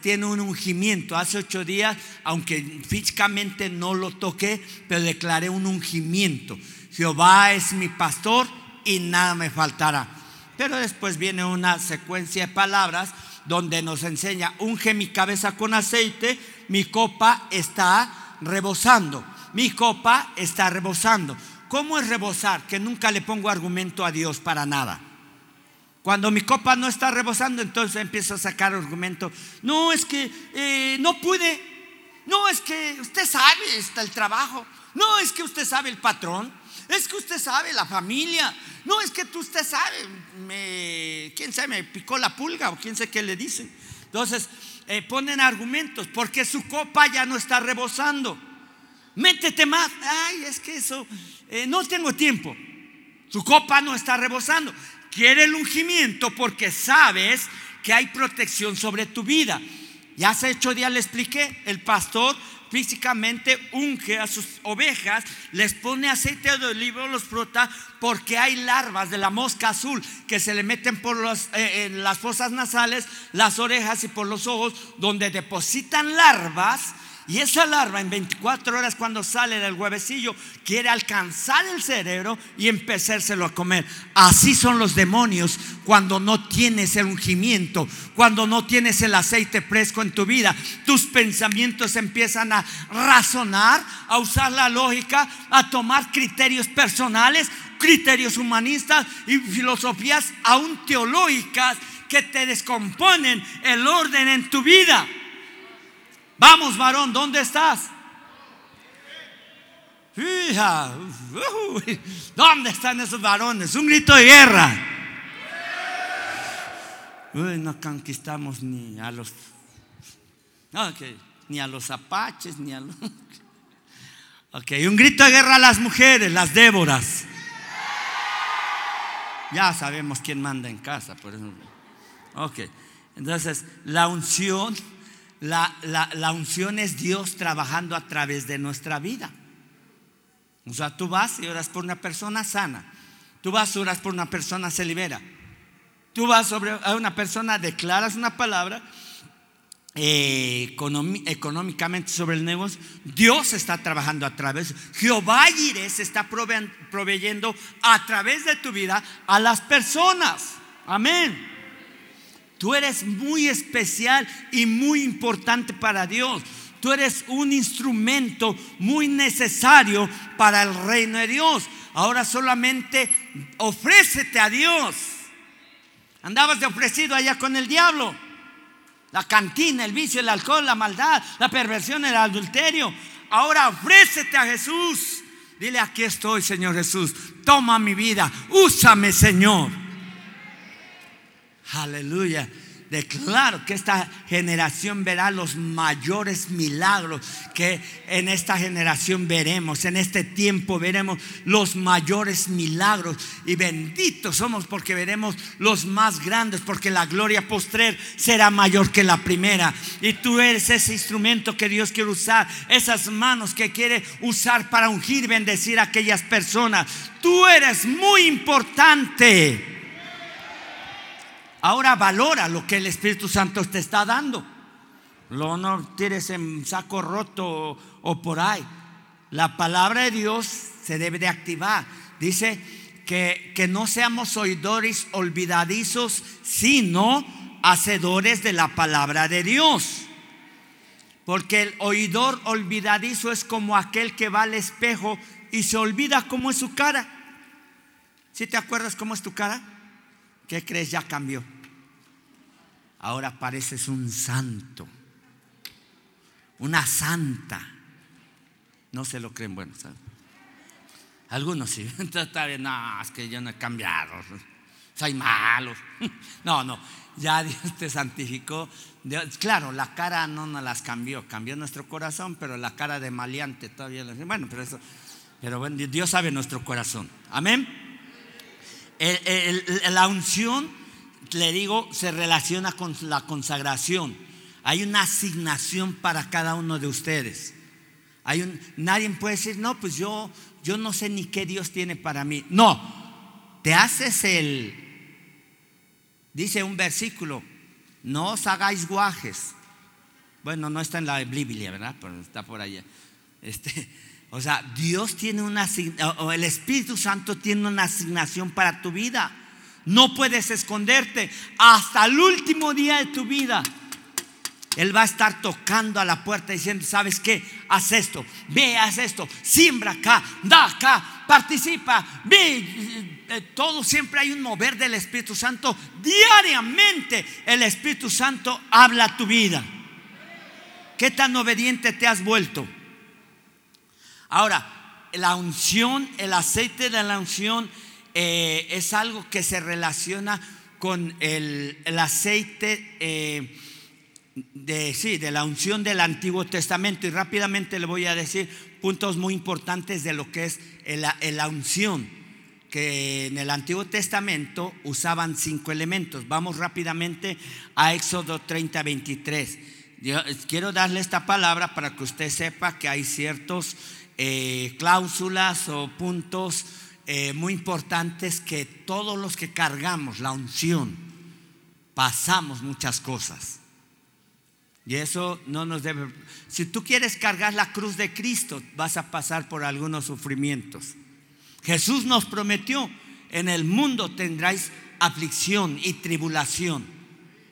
tiene un ungimiento. Hace ocho días, aunque físicamente no lo toqué, pero declaré un ungimiento. Jehová es mi pastor y nada me faltará. Pero después viene una secuencia de palabras donde nos enseña, unge mi cabeza con aceite, mi copa está rebosando, mi copa está rebosando. ¿Cómo es rebosar? Que nunca le pongo argumento a Dios para nada. Cuando mi copa no está rebosando, entonces empiezo a sacar argumento. No, es que eh, no pude. No, es que usted sabe, está el trabajo. No, es que usted sabe el patrón. Es que usted sabe la familia. No, es que tú usted sabe. Me, ¿Quién sabe? Me picó la pulga o quién sabe qué le dicen. Entonces, eh, ponen argumentos porque su copa ya no está rebosando. Métete más. Ay, es que eso, eh, no tengo tiempo. Su copa no está rebosando. Quiere el ungimiento porque sabes que hay protección sobre tu vida. Ya hace ocho días le expliqué, el pastor físicamente unge a sus ovejas, les pone aceite de olivo, los frota, porque hay larvas de la mosca azul que se le meten por eh, en las fosas nasales, las orejas y por los ojos, donde depositan larvas y esa larva en 24 horas cuando sale del huevecillo quiere alcanzar el cerebro y empezárselo a comer. Así son los demonios cuando no tienes el ungimiento, cuando no tienes el aceite fresco en tu vida. Tus pensamientos empiezan a razonar, a usar la lógica, a tomar criterios personales, criterios humanistas y filosofías aún teológicas que te descomponen el orden en tu vida. Vamos, varón, ¿dónde estás? ¿dónde están esos varones? Un grito de guerra. no conquistamos ni a los, ni a los apaches, ni a los. [LAUGHS] Ok, un grito de guerra a las mujeres, las Déboras. Ya sabemos quién manda en casa, por eso. Ok, entonces la unción la, unción es Dios trabajando a través de nuestra vida. O sea, tú vas y oras por una persona sana. Tú vas y oras por una persona se libera. Tú vas sobre a una persona, declaras una palabra eh, económicamente sobre el negocio. Dios está trabajando a través. Jehová Jireh se está proveyendo a través de tu vida a las personas. Amén. Tú eres muy especial y muy importante para Dios. Tú eres un instrumento muy necesario para el reino de Dios. Ahora solamente ofrécete a Dios. Andabas de ofrecido allá con el diablo. La cantina, el vicio, el alcohol, la maldad, la perversión, el adulterio. Ahora ofrécete a Jesús. Dile, aquí estoy, Señor Jesús. Toma mi vida. Úsame, Señor. Aleluya. Declaro que esta generación verá los mayores milagros que en esta generación veremos. En este tiempo veremos los mayores milagros. Y benditos somos porque veremos los más grandes, porque la gloria postrer será mayor que la primera. Y tú eres ese instrumento que Dios quiere usar, esas manos que quiere usar para ungir bendecir a aquellas personas. Tú eres muy importante. Ahora valora lo que el Espíritu Santo te está dando. Lo no tires en saco roto o, por ahí. La palabra de Dios se debe de activar. Dice que, que no seamos oidores olvidadizos, sino hacedores de la palabra de Dios. Porque el oidor olvidadizo es como aquel que va al espejo y se olvida cómo es su cara. ¿Si te acuerdas cómo es tu cara? ¿Qué crees? Ya cambió. Ahora pareces un santo. una santa. No se lo creen, bueno, ¿sabes? Algunos sí. [LAUGHS] Entonces, no, es que yo no he cambiado. Soy malo. [LAUGHS] No, no. Ya Dios te santificó. claro, la cara no nos las cambió. Cambió nuestro corazón, pero la cara de maleante todavía. Bueno, pero eso. Pero bueno, Dios sabe nuestro corazón. Amén. La unción, le digo, se relaciona con la consagración. Hay una asignación para cada uno de ustedes. Hay un, nadie puede decir, no, pues yo yo no sé ni qué Dios tiene para mí. No, te haces el, dice un versículo, no os hagáis guajes. Bueno, no está en la Biblia, ¿verdad? Pero está por allá. Este, o sea, Dios tiene una o el Espíritu Santo tiene una asignación para tu vida. No puedes esconderte hasta el último día de tu vida. Él va a estar tocando a la puerta diciendo, ¿sabes qué? Haz esto, ve, haz esto, siembra acá, da acá, participa, ve. Eh, todo siempre hay un mover del Espíritu Santo. Diariamente el Espíritu Santo habla tu vida. ¿Qué tan obediente te has vuelto? Ahora, la unción, el aceite de la unción eh, es algo que se relaciona con el, aceite. Eh, de, sí, de la unción del Antiguo Testamento y rápidamente le voy a decir puntos muy importantes de lo que es la unción, que en el Antiguo Testamento usaban cinco elementos. Vamos rápidamente a Éxodo 30, 23. quiero darle esta palabra para que usted sepa que hay ciertos eh, cláusulas o puntos eh, muy importantes que todos los que cargamos la unción pasamos muchas cosas. Y eso no nos debe... Si tú quieres cargar la cruz de Cristo, vas a pasar por algunos sufrimientos. Jesús nos prometió, en el mundo tendráis aflicción y tribulación.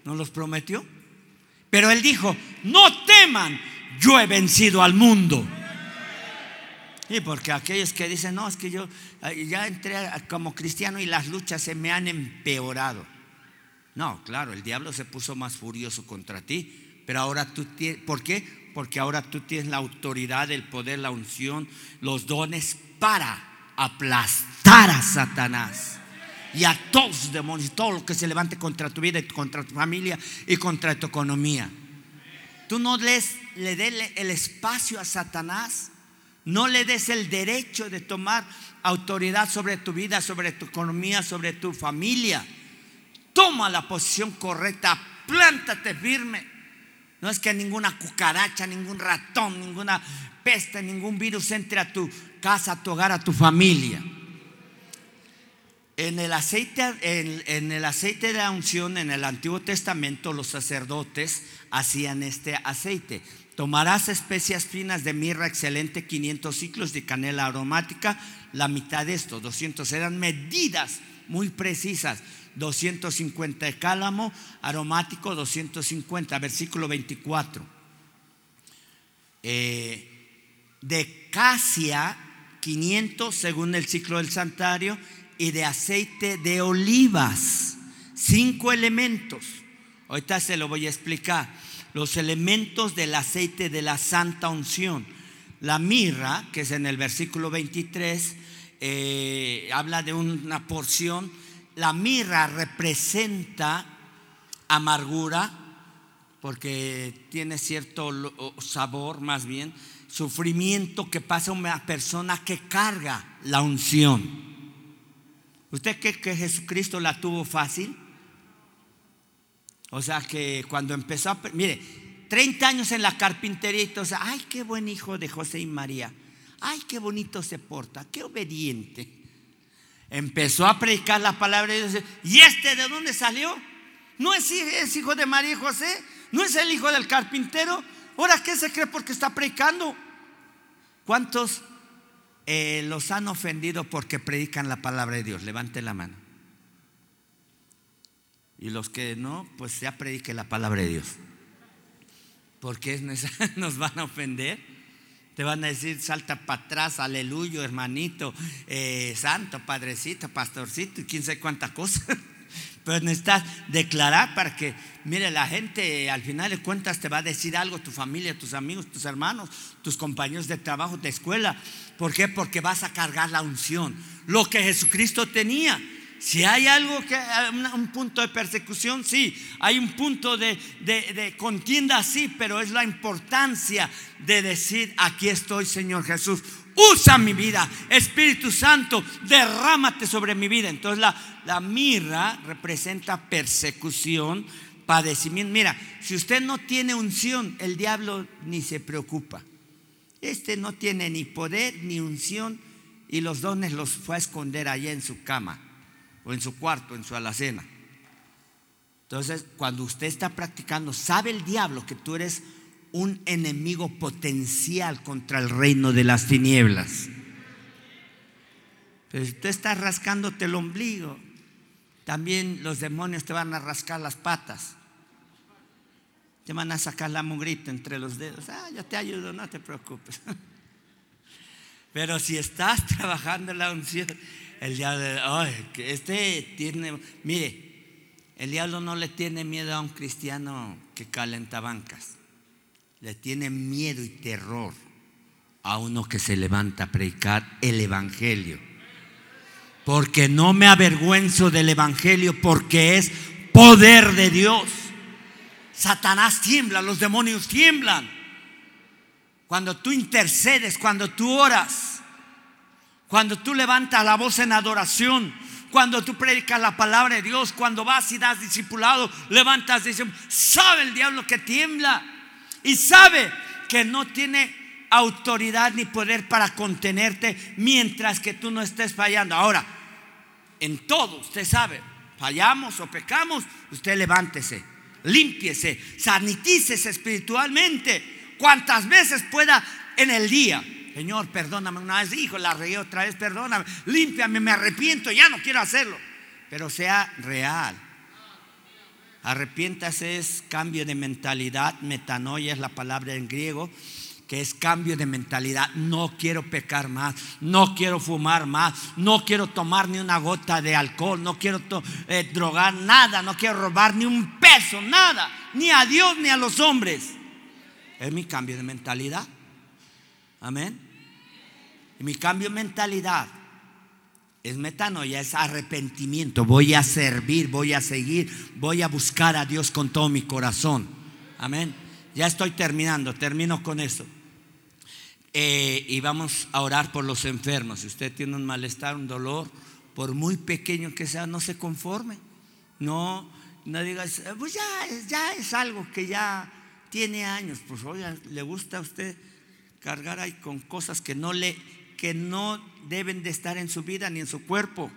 ¿No los prometió? Pero él dijo, no teman, yo he vencido al mundo. Y porque aquellos que dicen, no, es que yo ya entré como cristiano y las luchas se me han empeorado. No, claro, el diablo se puso más furioso contra ti pero ahora tú tienes, ¿por qué? Porque ahora tú tienes la autoridad, el poder, la unción, los dones para aplastar a Satanás y a todos los demonios, todo lo que se levante contra tu vida contra tu familia y contra tu economía. Tú no les, le des el espacio a Satanás, no le des el derecho de tomar autoridad sobre tu vida, sobre tu economía, sobre tu familia. Toma la posición correcta, plántate firme no es que ninguna cucaracha, ningún ratón, ninguna peste, ningún virus entre a tu casa, a tu hogar, a tu familia. En el aceite, en, el aceite de unción, en el Antiguo Testamento, los sacerdotes hacían este aceite. Tomarás especias finas de mirra excelente, 500 ciclos de canela aromática, la mitad de esto, 200. Eran medidas muy precisas. 250 de cálamo, aromático 250, versículo 24. Eh, de casia 500 según el ciclo del santuario y de aceite de olivas, cinco elementos. Ahorita se lo voy a explicar. Los elementos del aceite de la santa unción. La mirra, que es en el versículo 23, eh, habla de una porción la mirra representa amargura, porque tiene cierto sabor más bien, sufrimiento que pasa una persona que carga la unción. ¿Usted cree que Jesucristo la tuvo fácil? O sea que cuando empezó a... Mire, 30 años en la carpintería y todo, ay, qué buen hijo de José y María. Ay, qué bonito se porta, qué obediente empezó a predicar la palabra de Dios. ¿Y este de dónde salió? ¿No es, hijo de María y José? ¿No es el hijo del carpintero? ¿Ahora qué se cree porque está predicando? ¿Cuántos eh, los han ofendido porque predican la palabra de Dios? Levante la mano. Y los que no, pues ya predique la palabra de Dios. Porque [LAUGHS] nos van a ofender. Te van a decir, salta para atrás, aleluya, hermanito, eh, santo, padrecito, pastorcito, y quién sabe cuánta cosa. [LAUGHS] pero necesitas declarar para que, mire, la gente al final de cuentas te va a decir algo, tu familia, tus amigos, tus hermanos, tus compañeros de trabajo, de escuela. ¿Por qué? Porque vas a cargar la unción, lo que Jesucristo tenía. Si hay algo que, un punto de persecución, sí. Hay un punto de, de, contienda, sí. Pero es la importancia de decir, aquí estoy, Señor Jesús. Usa mi vida. Espíritu Santo, derrámate sobre mi vida. Entonces la, la mirra representa persecución, padecimiento. Mira, si usted no tiene unción, el diablo ni se preocupa. Este no tiene ni poder ni unción y los dones los fue a esconder allá en su cama o en su cuarto, en su alacena. Entonces, cuando usted está practicando, sabe el diablo que tú eres un enemigo potencial contra el reino de las tinieblas. Pero si tú estás rascándote el ombligo, también los demonios te van a rascar las patas. Te van a sacar la mugrita entre los dedos. Ah, yo te ayudo, no te preocupes. [LAUGHS] Pero si estás [LAUGHS] trabajando la unción, el diablo, este tiene, mire, el diablo no le tiene miedo a un cristiano que calenta bancas. Le tiene miedo y terror a uno que se levanta a predicar el evangelio. Porque no me avergüenzo del evangelio porque es poder de Dios. Satanás tiembla, los demonios tiemblan. Cuando tú intercedes, cuando tú oras, cuando tú levantas la voz en adoración, cuando tú predicas la palabra de Dios, cuando vas y das discipulado, levantas diciendo, sabe el diablo que tiembla y sabe que no tiene autoridad ni poder para contenerte mientras que tú no estés fallando. Ahora, en todo, usted sabe, fallamos o pecamos, usted levántese, límpiese, sanitícese espiritualmente, cuantas veces pueda en el día. Señor, perdóname una vez, hijo, la reí otra vez, perdóname, límpiame, me arrepiento, ya no quiero hacerlo. Pero sea real. Arrepiéntase es cambio de mentalidad, metanoia es la palabra en griego, que es cambio de mentalidad. No quiero pecar más, no quiero fumar más, no quiero tomar ni una gota de alcohol, no quiero eh, drogar nada, no quiero robar ni un peso, nada, ni a Dios ni a los hombres. Es mi cambio de mentalidad. Amén. Y mi cambio de mentalidad es metanoia, es arrepentimiento. Voy a servir, voy a seguir, voy a buscar a Dios con todo mi corazón. Amén. Ya estoy terminando, termino con eso. Eh, y vamos a orar por los enfermos. Si usted tiene un malestar, un dolor, por muy pequeño que sea, no se conforme. No, no digas, pues ya, ya es algo que ya tiene años. Pues oiga, ¿le gusta a usted cargar ahí con cosas que no le que no deben de estar en su vida ni en su cuerpo.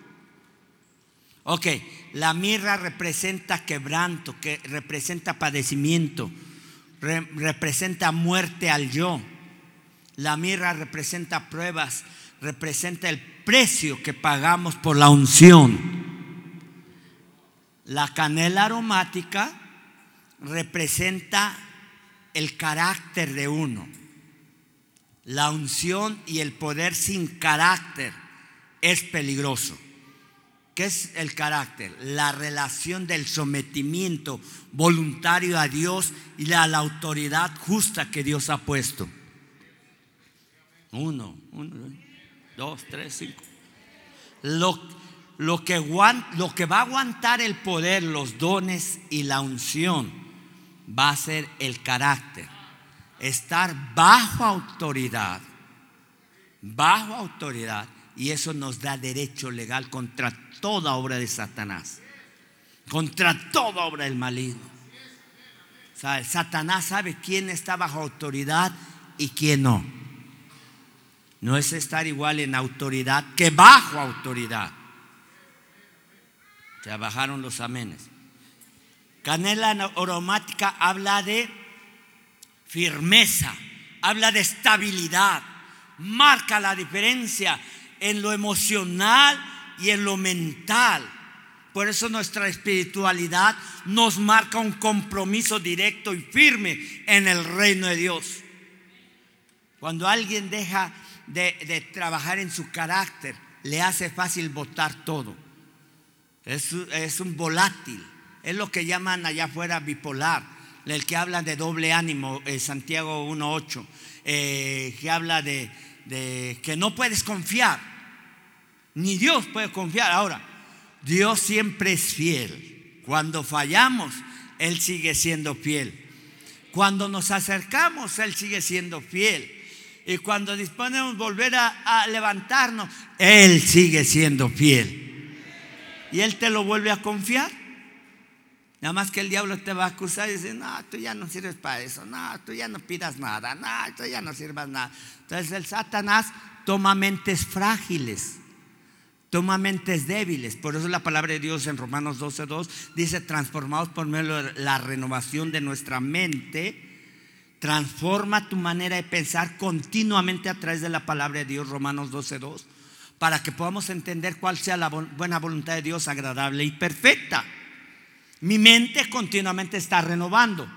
Ok, la mirra representa quebranto, que representa padecimiento, representa muerte al yo. La mirra representa pruebas, representa el precio que pagamos por la unción. La canela aromática representa el carácter de uno. La unción y el poder sin carácter es peligroso. ¿Qué es el carácter? La relación del sometimiento voluntario a Dios y a la autoridad justa que Dios ha puesto. Uno, uno dos, tres, cinco. Lo, lo, que, lo que va a aguantar el poder, los dones y la unción va a ser el carácter estar bajo autoridad, bajo autoridad, y eso nos da derecho legal contra toda obra de Satanás, contra toda obra del maligno. Satanás sabe quién está bajo autoridad y quién no. No es estar igual en autoridad que bajo autoridad. Se bajaron los amenes. Canela aromática habla de firmeza, habla de estabilidad, marca la diferencia en lo emocional y en lo mental. Por eso nuestra espiritualidad nos marca un compromiso directo y firme en el reino de Dios. Cuando alguien deja de, trabajar en su carácter, le hace fácil votar todo. Es, es un volátil. Es lo que llaman allá afuera bipolar. El que habla de doble ánimo, eh, Santiago 1.8. Eh, que habla de, de que no puedes confiar. Ni Dios puede confiar. Ahora, Dios siempre es fiel. Cuando fallamos, Él sigue siendo fiel. Cuando nos acercamos, Él sigue siendo fiel. Y cuando disponemos volver a, levantarnos, Él sigue siendo fiel. Y Él te lo vuelve a confiar. Nada más que el diablo te va a acusar y dice, no, tú ya no sirves para eso, no, tú ya no pidas nada, no, tú ya no sirvas nada. Entonces el Satanás toma mentes frágiles toma mentes débiles. Por eso la palabra de Dios en Romanos 12.2 dice, transformados por medio de la renovación de nuestra mente. Transforma tu manera de pensar continuamente a través de la palabra de Dios, Romanos 12.2, para que podamos entender cuál sea la buena voluntad de Dios agradable y perfecta. Mi mente continuamente está renovando.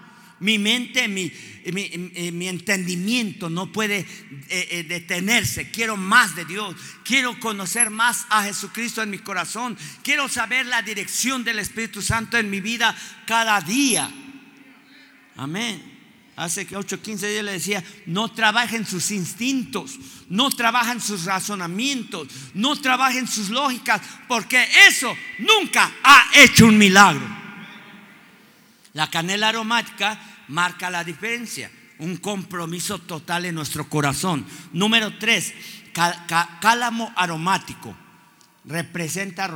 Mi mente, mi, mi, entendimiento no puede eh, eh, detenerse. Quiero más de Dios. Quiero conocer más a Jesucristo en mi corazón. Quiero saber la dirección del Espíritu Santo en mi vida cada día. Amén. Hace 8, 15 días le decía, no trabajen sus instintos, no trabajen sus razonamientos, no trabajen sus lógicas, porque eso nunca ha hecho un milagro. La canela aromática marca la diferencia, un compromiso total en nuestro corazón. Número tres, cálamo aromático. Representa,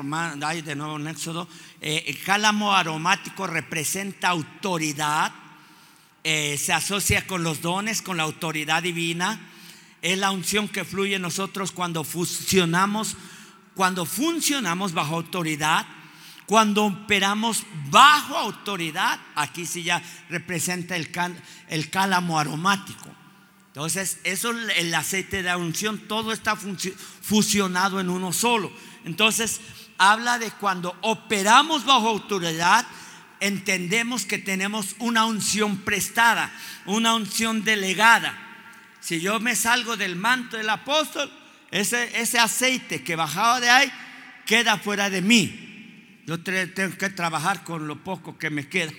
hay de nuevo en Éxodo, eh, cálamo aromático representa autoridad, eh, se asocia con los dones, con la autoridad divina. Es la unción que fluye en nosotros cuando funcionamos, cuando funcionamos bajo autoridad cuando operamos bajo autoridad, aquí sí ya representa el, el cálamo aromático. Entonces, eso el aceite de unción, todo está fusionado en uno solo. Entonces, habla de cuando operamos bajo autoridad, entendemos que tenemos una unción prestada, una unción delegada. Si yo me salgo del manto del apóstol, ese, ese aceite que bajaba de ahí queda fuera de mí. Yo tengo que trabajar con lo poco que me queda,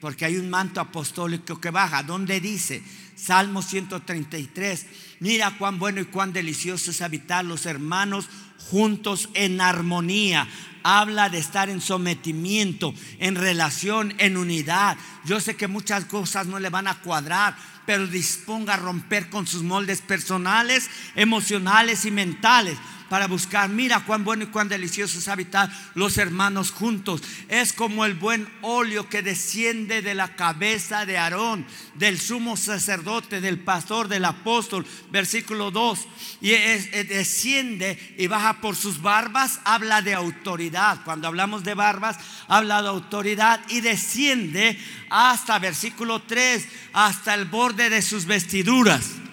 porque hay un manto apostólico que baja. ¿Dónde dice? Salmo 133. Mira cuán bueno y cuán delicioso es habitar los hermanos juntos en armonía. Habla de estar en sometimiento, en relación, en unidad. Yo sé que muchas cosas no le van a cuadrar, pero disponga a romper con sus moldes personales, emocionales y mentales para buscar. Mira cuán bueno y cuán delicioso es habitar los hermanos juntos. Es como el buen óleo que desciende de la cabeza de Aarón, del sumo sacerdote, del pastor, del apóstol. Versículo 2. Y desciende y baja por sus barbas. Habla de autoridad. Cuando hablamos de barbas, habla de autoridad y desciende hasta versículo 3, hasta el borde de sus vestiduras.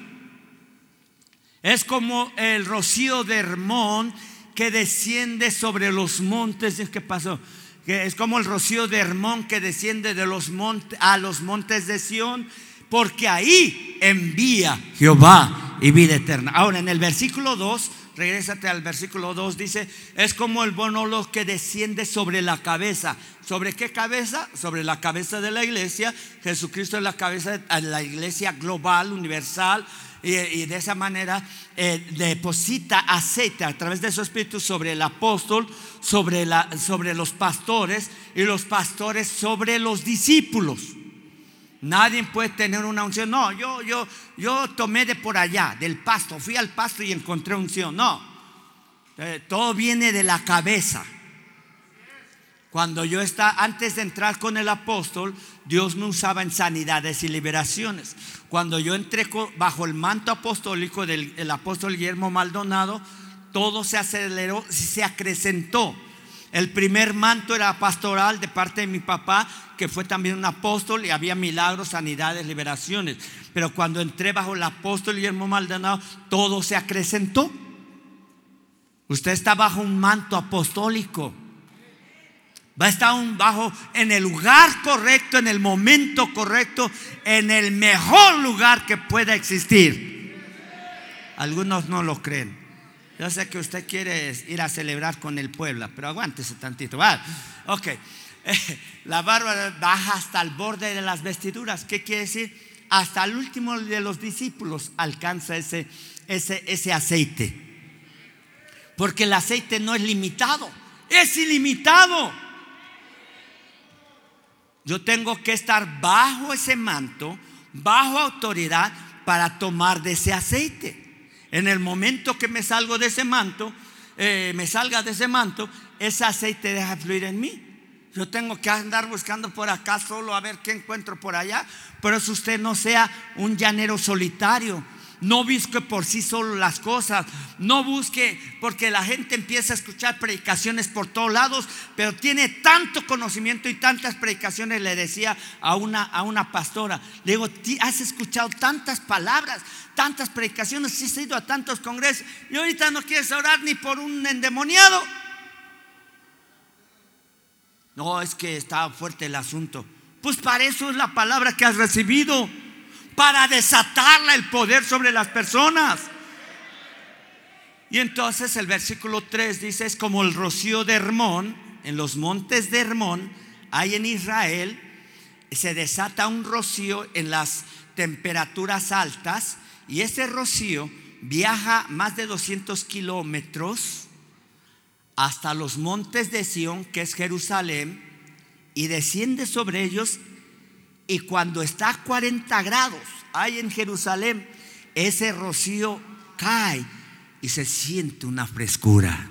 Es como el rocío de Hermón que desciende sobre los montes. ¿Qué pasó? Es como el rocío de Hermón que desciende de los montes a los montes de Sión, porque ahí envía Jehová y vida eterna. Ahora en el versículo 2, regrésate al versículo 2, dice, es como el bonolo que desciende sobre la cabeza. ¿Sobre qué cabeza? Sobre la cabeza de la iglesia. Jesucristo es la cabeza de la iglesia global, universal y, de esa manera eh, deposita aceite a través de su espíritu sobre el apóstol, sobre, los pastores y los pastores sobre los discípulos. Nadie puede tener una unción. No, yo, yo, yo tomé de por allá, del pasto, fui al pasto y encontré unción. No, eh, todo viene de la cabeza. Cuando yo estaba, antes de entrar con el apóstol, Dios me usaba en sanidades y liberaciones. Cuando yo entré bajo el manto apostólico del apóstol Guillermo Maldonado, todo se aceleró, se acrecentó. El primer manto era pastoral de parte de mi papá, que fue también un apóstol y había milagros, sanidades, liberaciones. Pero cuando entré bajo el apóstol Guillermo Maldonado, todo se acrecentó. Usted está bajo un manto apostólico. Va a estar un bajo en el lugar correcto, en el momento correcto, en el mejor lugar que pueda existir. Algunos no lo creen. Yo sé que usted quiere ir a celebrar con el Puebla, pero aguántese tantito. Va. Ok. [LAUGHS] La barba baja hasta el borde de las vestiduras. ¿Qué quiere decir? Hasta el último de los discípulos alcanza ese, ese, ese aceite. Porque el aceite no es limitado, es ilimitado. Yo tengo que estar bajo ese manto, bajo autoridad, para tomar de ese aceite. En el momento que me salgo de ese manto, eh, me salga de ese manto, ese aceite deja fluir en mí. Yo tengo que andar buscando por acá solo a ver qué encuentro por allá. Pero si usted no sea un llanero solitario, no busque por sí solo las cosas. No busque porque la gente empieza a escuchar predicaciones por todos lados, pero tiene tanto conocimiento y tantas predicaciones. Le decía a una, a una pastora, le digo, has escuchado tantas palabras, tantas predicaciones, has ido a tantos congresos y ahorita no quieres orar ni por un endemoniado. No, es que está fuerte el asunto. Pues para eso es la palabra que has recibido para desatarla el poder sobre las personas. Y entonces el versículo 3 dice, es como el rocío de Hermón, en los montes de Hermón, hay en Israel, se desata un rocío en las temperaturas altas y ese rocío viaja más de 200 kilómetros hasta los montes de Sión, que es Jerusalén, y desciende sobre ellos y cuando está a 40 grados, hay en Jerusalén, ese rocío cae y se siente una frescura.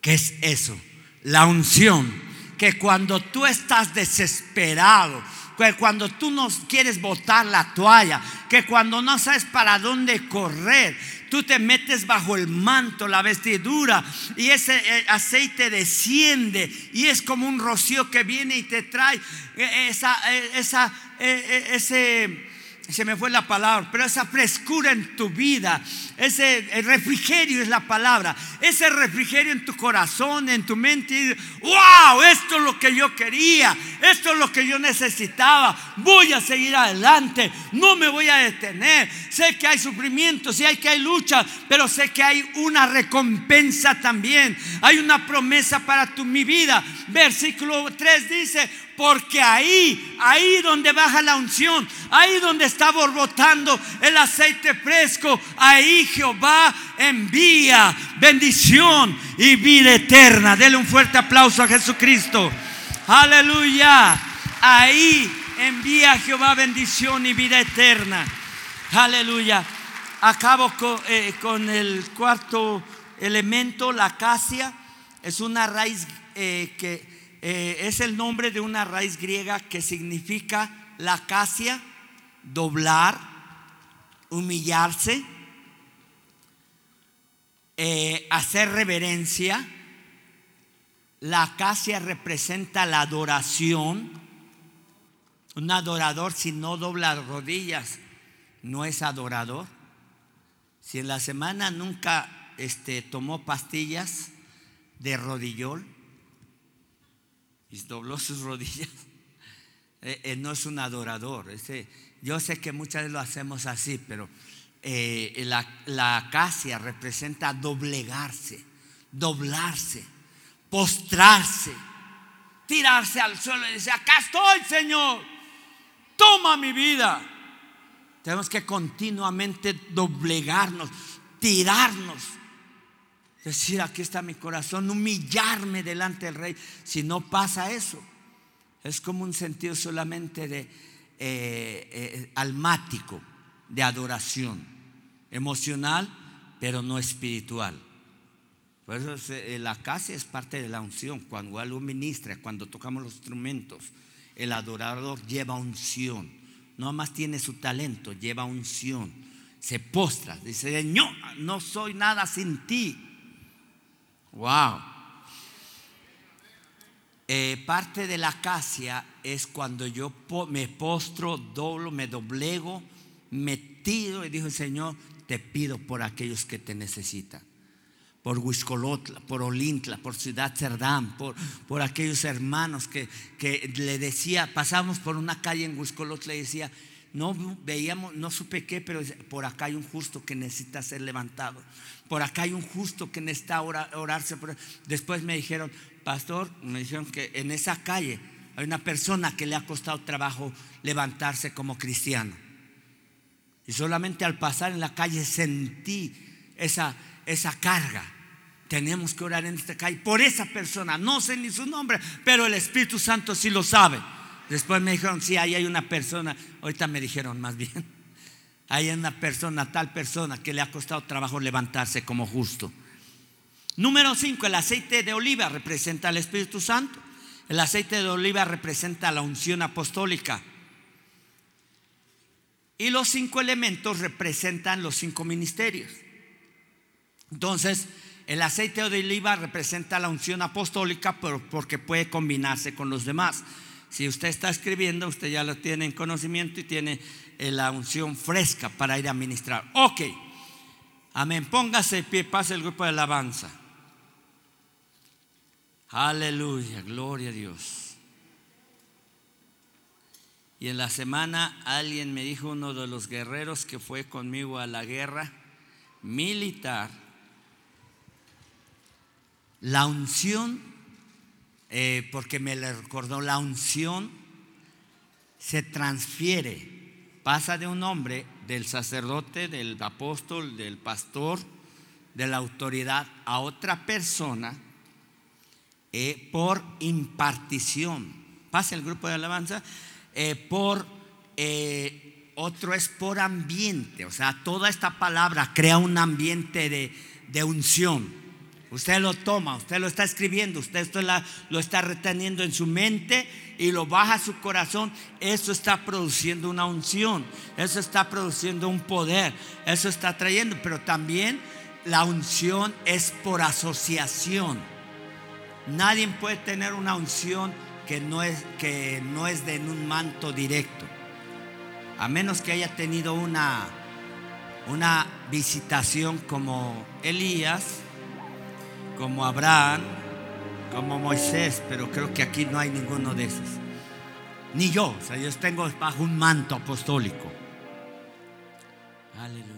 ¿Qué es eso? La unción. Que cuando tú estás desesperado, que cuando tú no quieres botar la toalla, que cuando no sabes para dónde correr, tú te metes bajo el manto, la vestidura, y ese eh, aceite desciende y es como un rocío que viene y te trae eh, esa, eh, esa, ese se me fue la palabra, pero esa frescura en tu vida, ese refrigerio es la palabra, ese refrigerio en tu corazón, en tu mente, wow, esto es lo que yo quería, esto es lo que yo necesitaba, voy a seguir adelante, no me voy a detener, sé que hay sufrimiento, sé que hay lucha, pero sé que hay una recompensa también, hay una promesa para tu, mi vida. Versículo 3 dice, porque ahí, ahí donde baja la unción, ahí donde está borbotando el aceite fresco, ahí Jehová envía bendición y vida eterna. Dele un fuerte aplauso a Jesucristo. Aleluya. Ahí envía Jehová bendición y vida eterna. Aleluya. Acabo eh, con, el cuarto elemento, la acacia. Es una raíz eh, que eh, es el nombre de una raíz griega que significa la acacia, doblar, humillarse, eh, hacer reverencia. La acacia representa la adoración. Un adorador si no dobla rodillas no es adorador. Si en la semana nunca este, tomó pastillas de rodillol, y dobló sus rodillas. [LAUGHS] Eh, eh, no es un adorador. yo sé que muchas veces lo hacemos así, pero eh, la, la acacia representa doblegarse, doblarse, postrarse, tirarse al suelo y decir, acá estoy, Señor, toma mi vida. Tenemos que continuamente doblegarnos, tirarnos Decir, aquí está mi corazón, humillarme delante del rey. Si no pasa eso, es como un sentido solamente de eh, eh, almático, de adoración, emocional, pero no espiritual. Por eso la casa es parte de la unción. Cuando algo ministra, cuando tocamos los instrumentos, el adorador lleva unción. No más tiene su talento, lleva unción. Se postra, dice, Señor, no soy nada sin ti. Wow. Eh, parte de la acacia es cuando yo me postro, doblo, me doblego, me tiro y dijo Señor, te pido por aquellos que te necesitan. Por Huiscolotla, por Olintla, por Ciudad Cerdán, por, por aquellos hermanos que, que le decía, pasamos por una calle en Huiscolotla y decía, no veíamos, no supe qué, pero por acá hay un justo que necesita ser levantado. Por acá hay un justo que necesita orarse. Después me dijeron, pastor, me dijeron que en esa calle hay una persona que le ha costado trabajo levantarse como cristiano. Y solamente al pasar en la calle sentí esa, esa carga. Tenemos que orar en esta calle por esa persona. No sé ni su nombre, pero el Espíritu Santo sí lo sabe. Después me dijeron, sí, ahí hay una persona. Ahorita me dijeron más bien. Hay una persona, tal persona, que le ha costado trabajo levantarse como justo. Número 5, el aceite de oliva representa al Espíritu Santo. El aceite de oliva representa la unción apostólica. Y los cinco elementos representan los cinco ministerios. Entonces, el aceite de oliva representa la unción apostólica porque puede combinarse con los demás. Si usted está escribiendo, usted ya lo tiene en conocimiento y tiene eh, la unción fresca para ir a ministrar. Ok, amén. Póngase de pie, pase el grupo de alabanza. Aleluya, gloria a Dios. Y en la semana alguien me dijo, uno de los guerreros que fue conmigo a la guerra militar, la unción, eh, porque me le recordó, la unción se transfiere, pasa de un hombre, del sacerdote, del apóstol, del pastor, de la autoridad, a otra persona eh, por impartición. Pasa el grupo de alabanza eh, por otro es por ambiente. O sea, toda esta palabra crea un ambiente de, unción. Usted lo toma, usted lo está escribiendo, usted esto lo está reteniendo en su mente y lo baja a su corazón. Eso está produciendo una unción, eso está produciendo un poder, eso está trayendo. Pero también la unción es por asociación. Nadie puede tener una unción que no es, que no es de un manto directo, a menos que haya tenido una, una visitación como Elías, como Abraham, como Moisés, pero creo que aquí no hay ninguno de esos. Ni yo, o sea, yo tengo bajo un manto apostólico. Aleluya.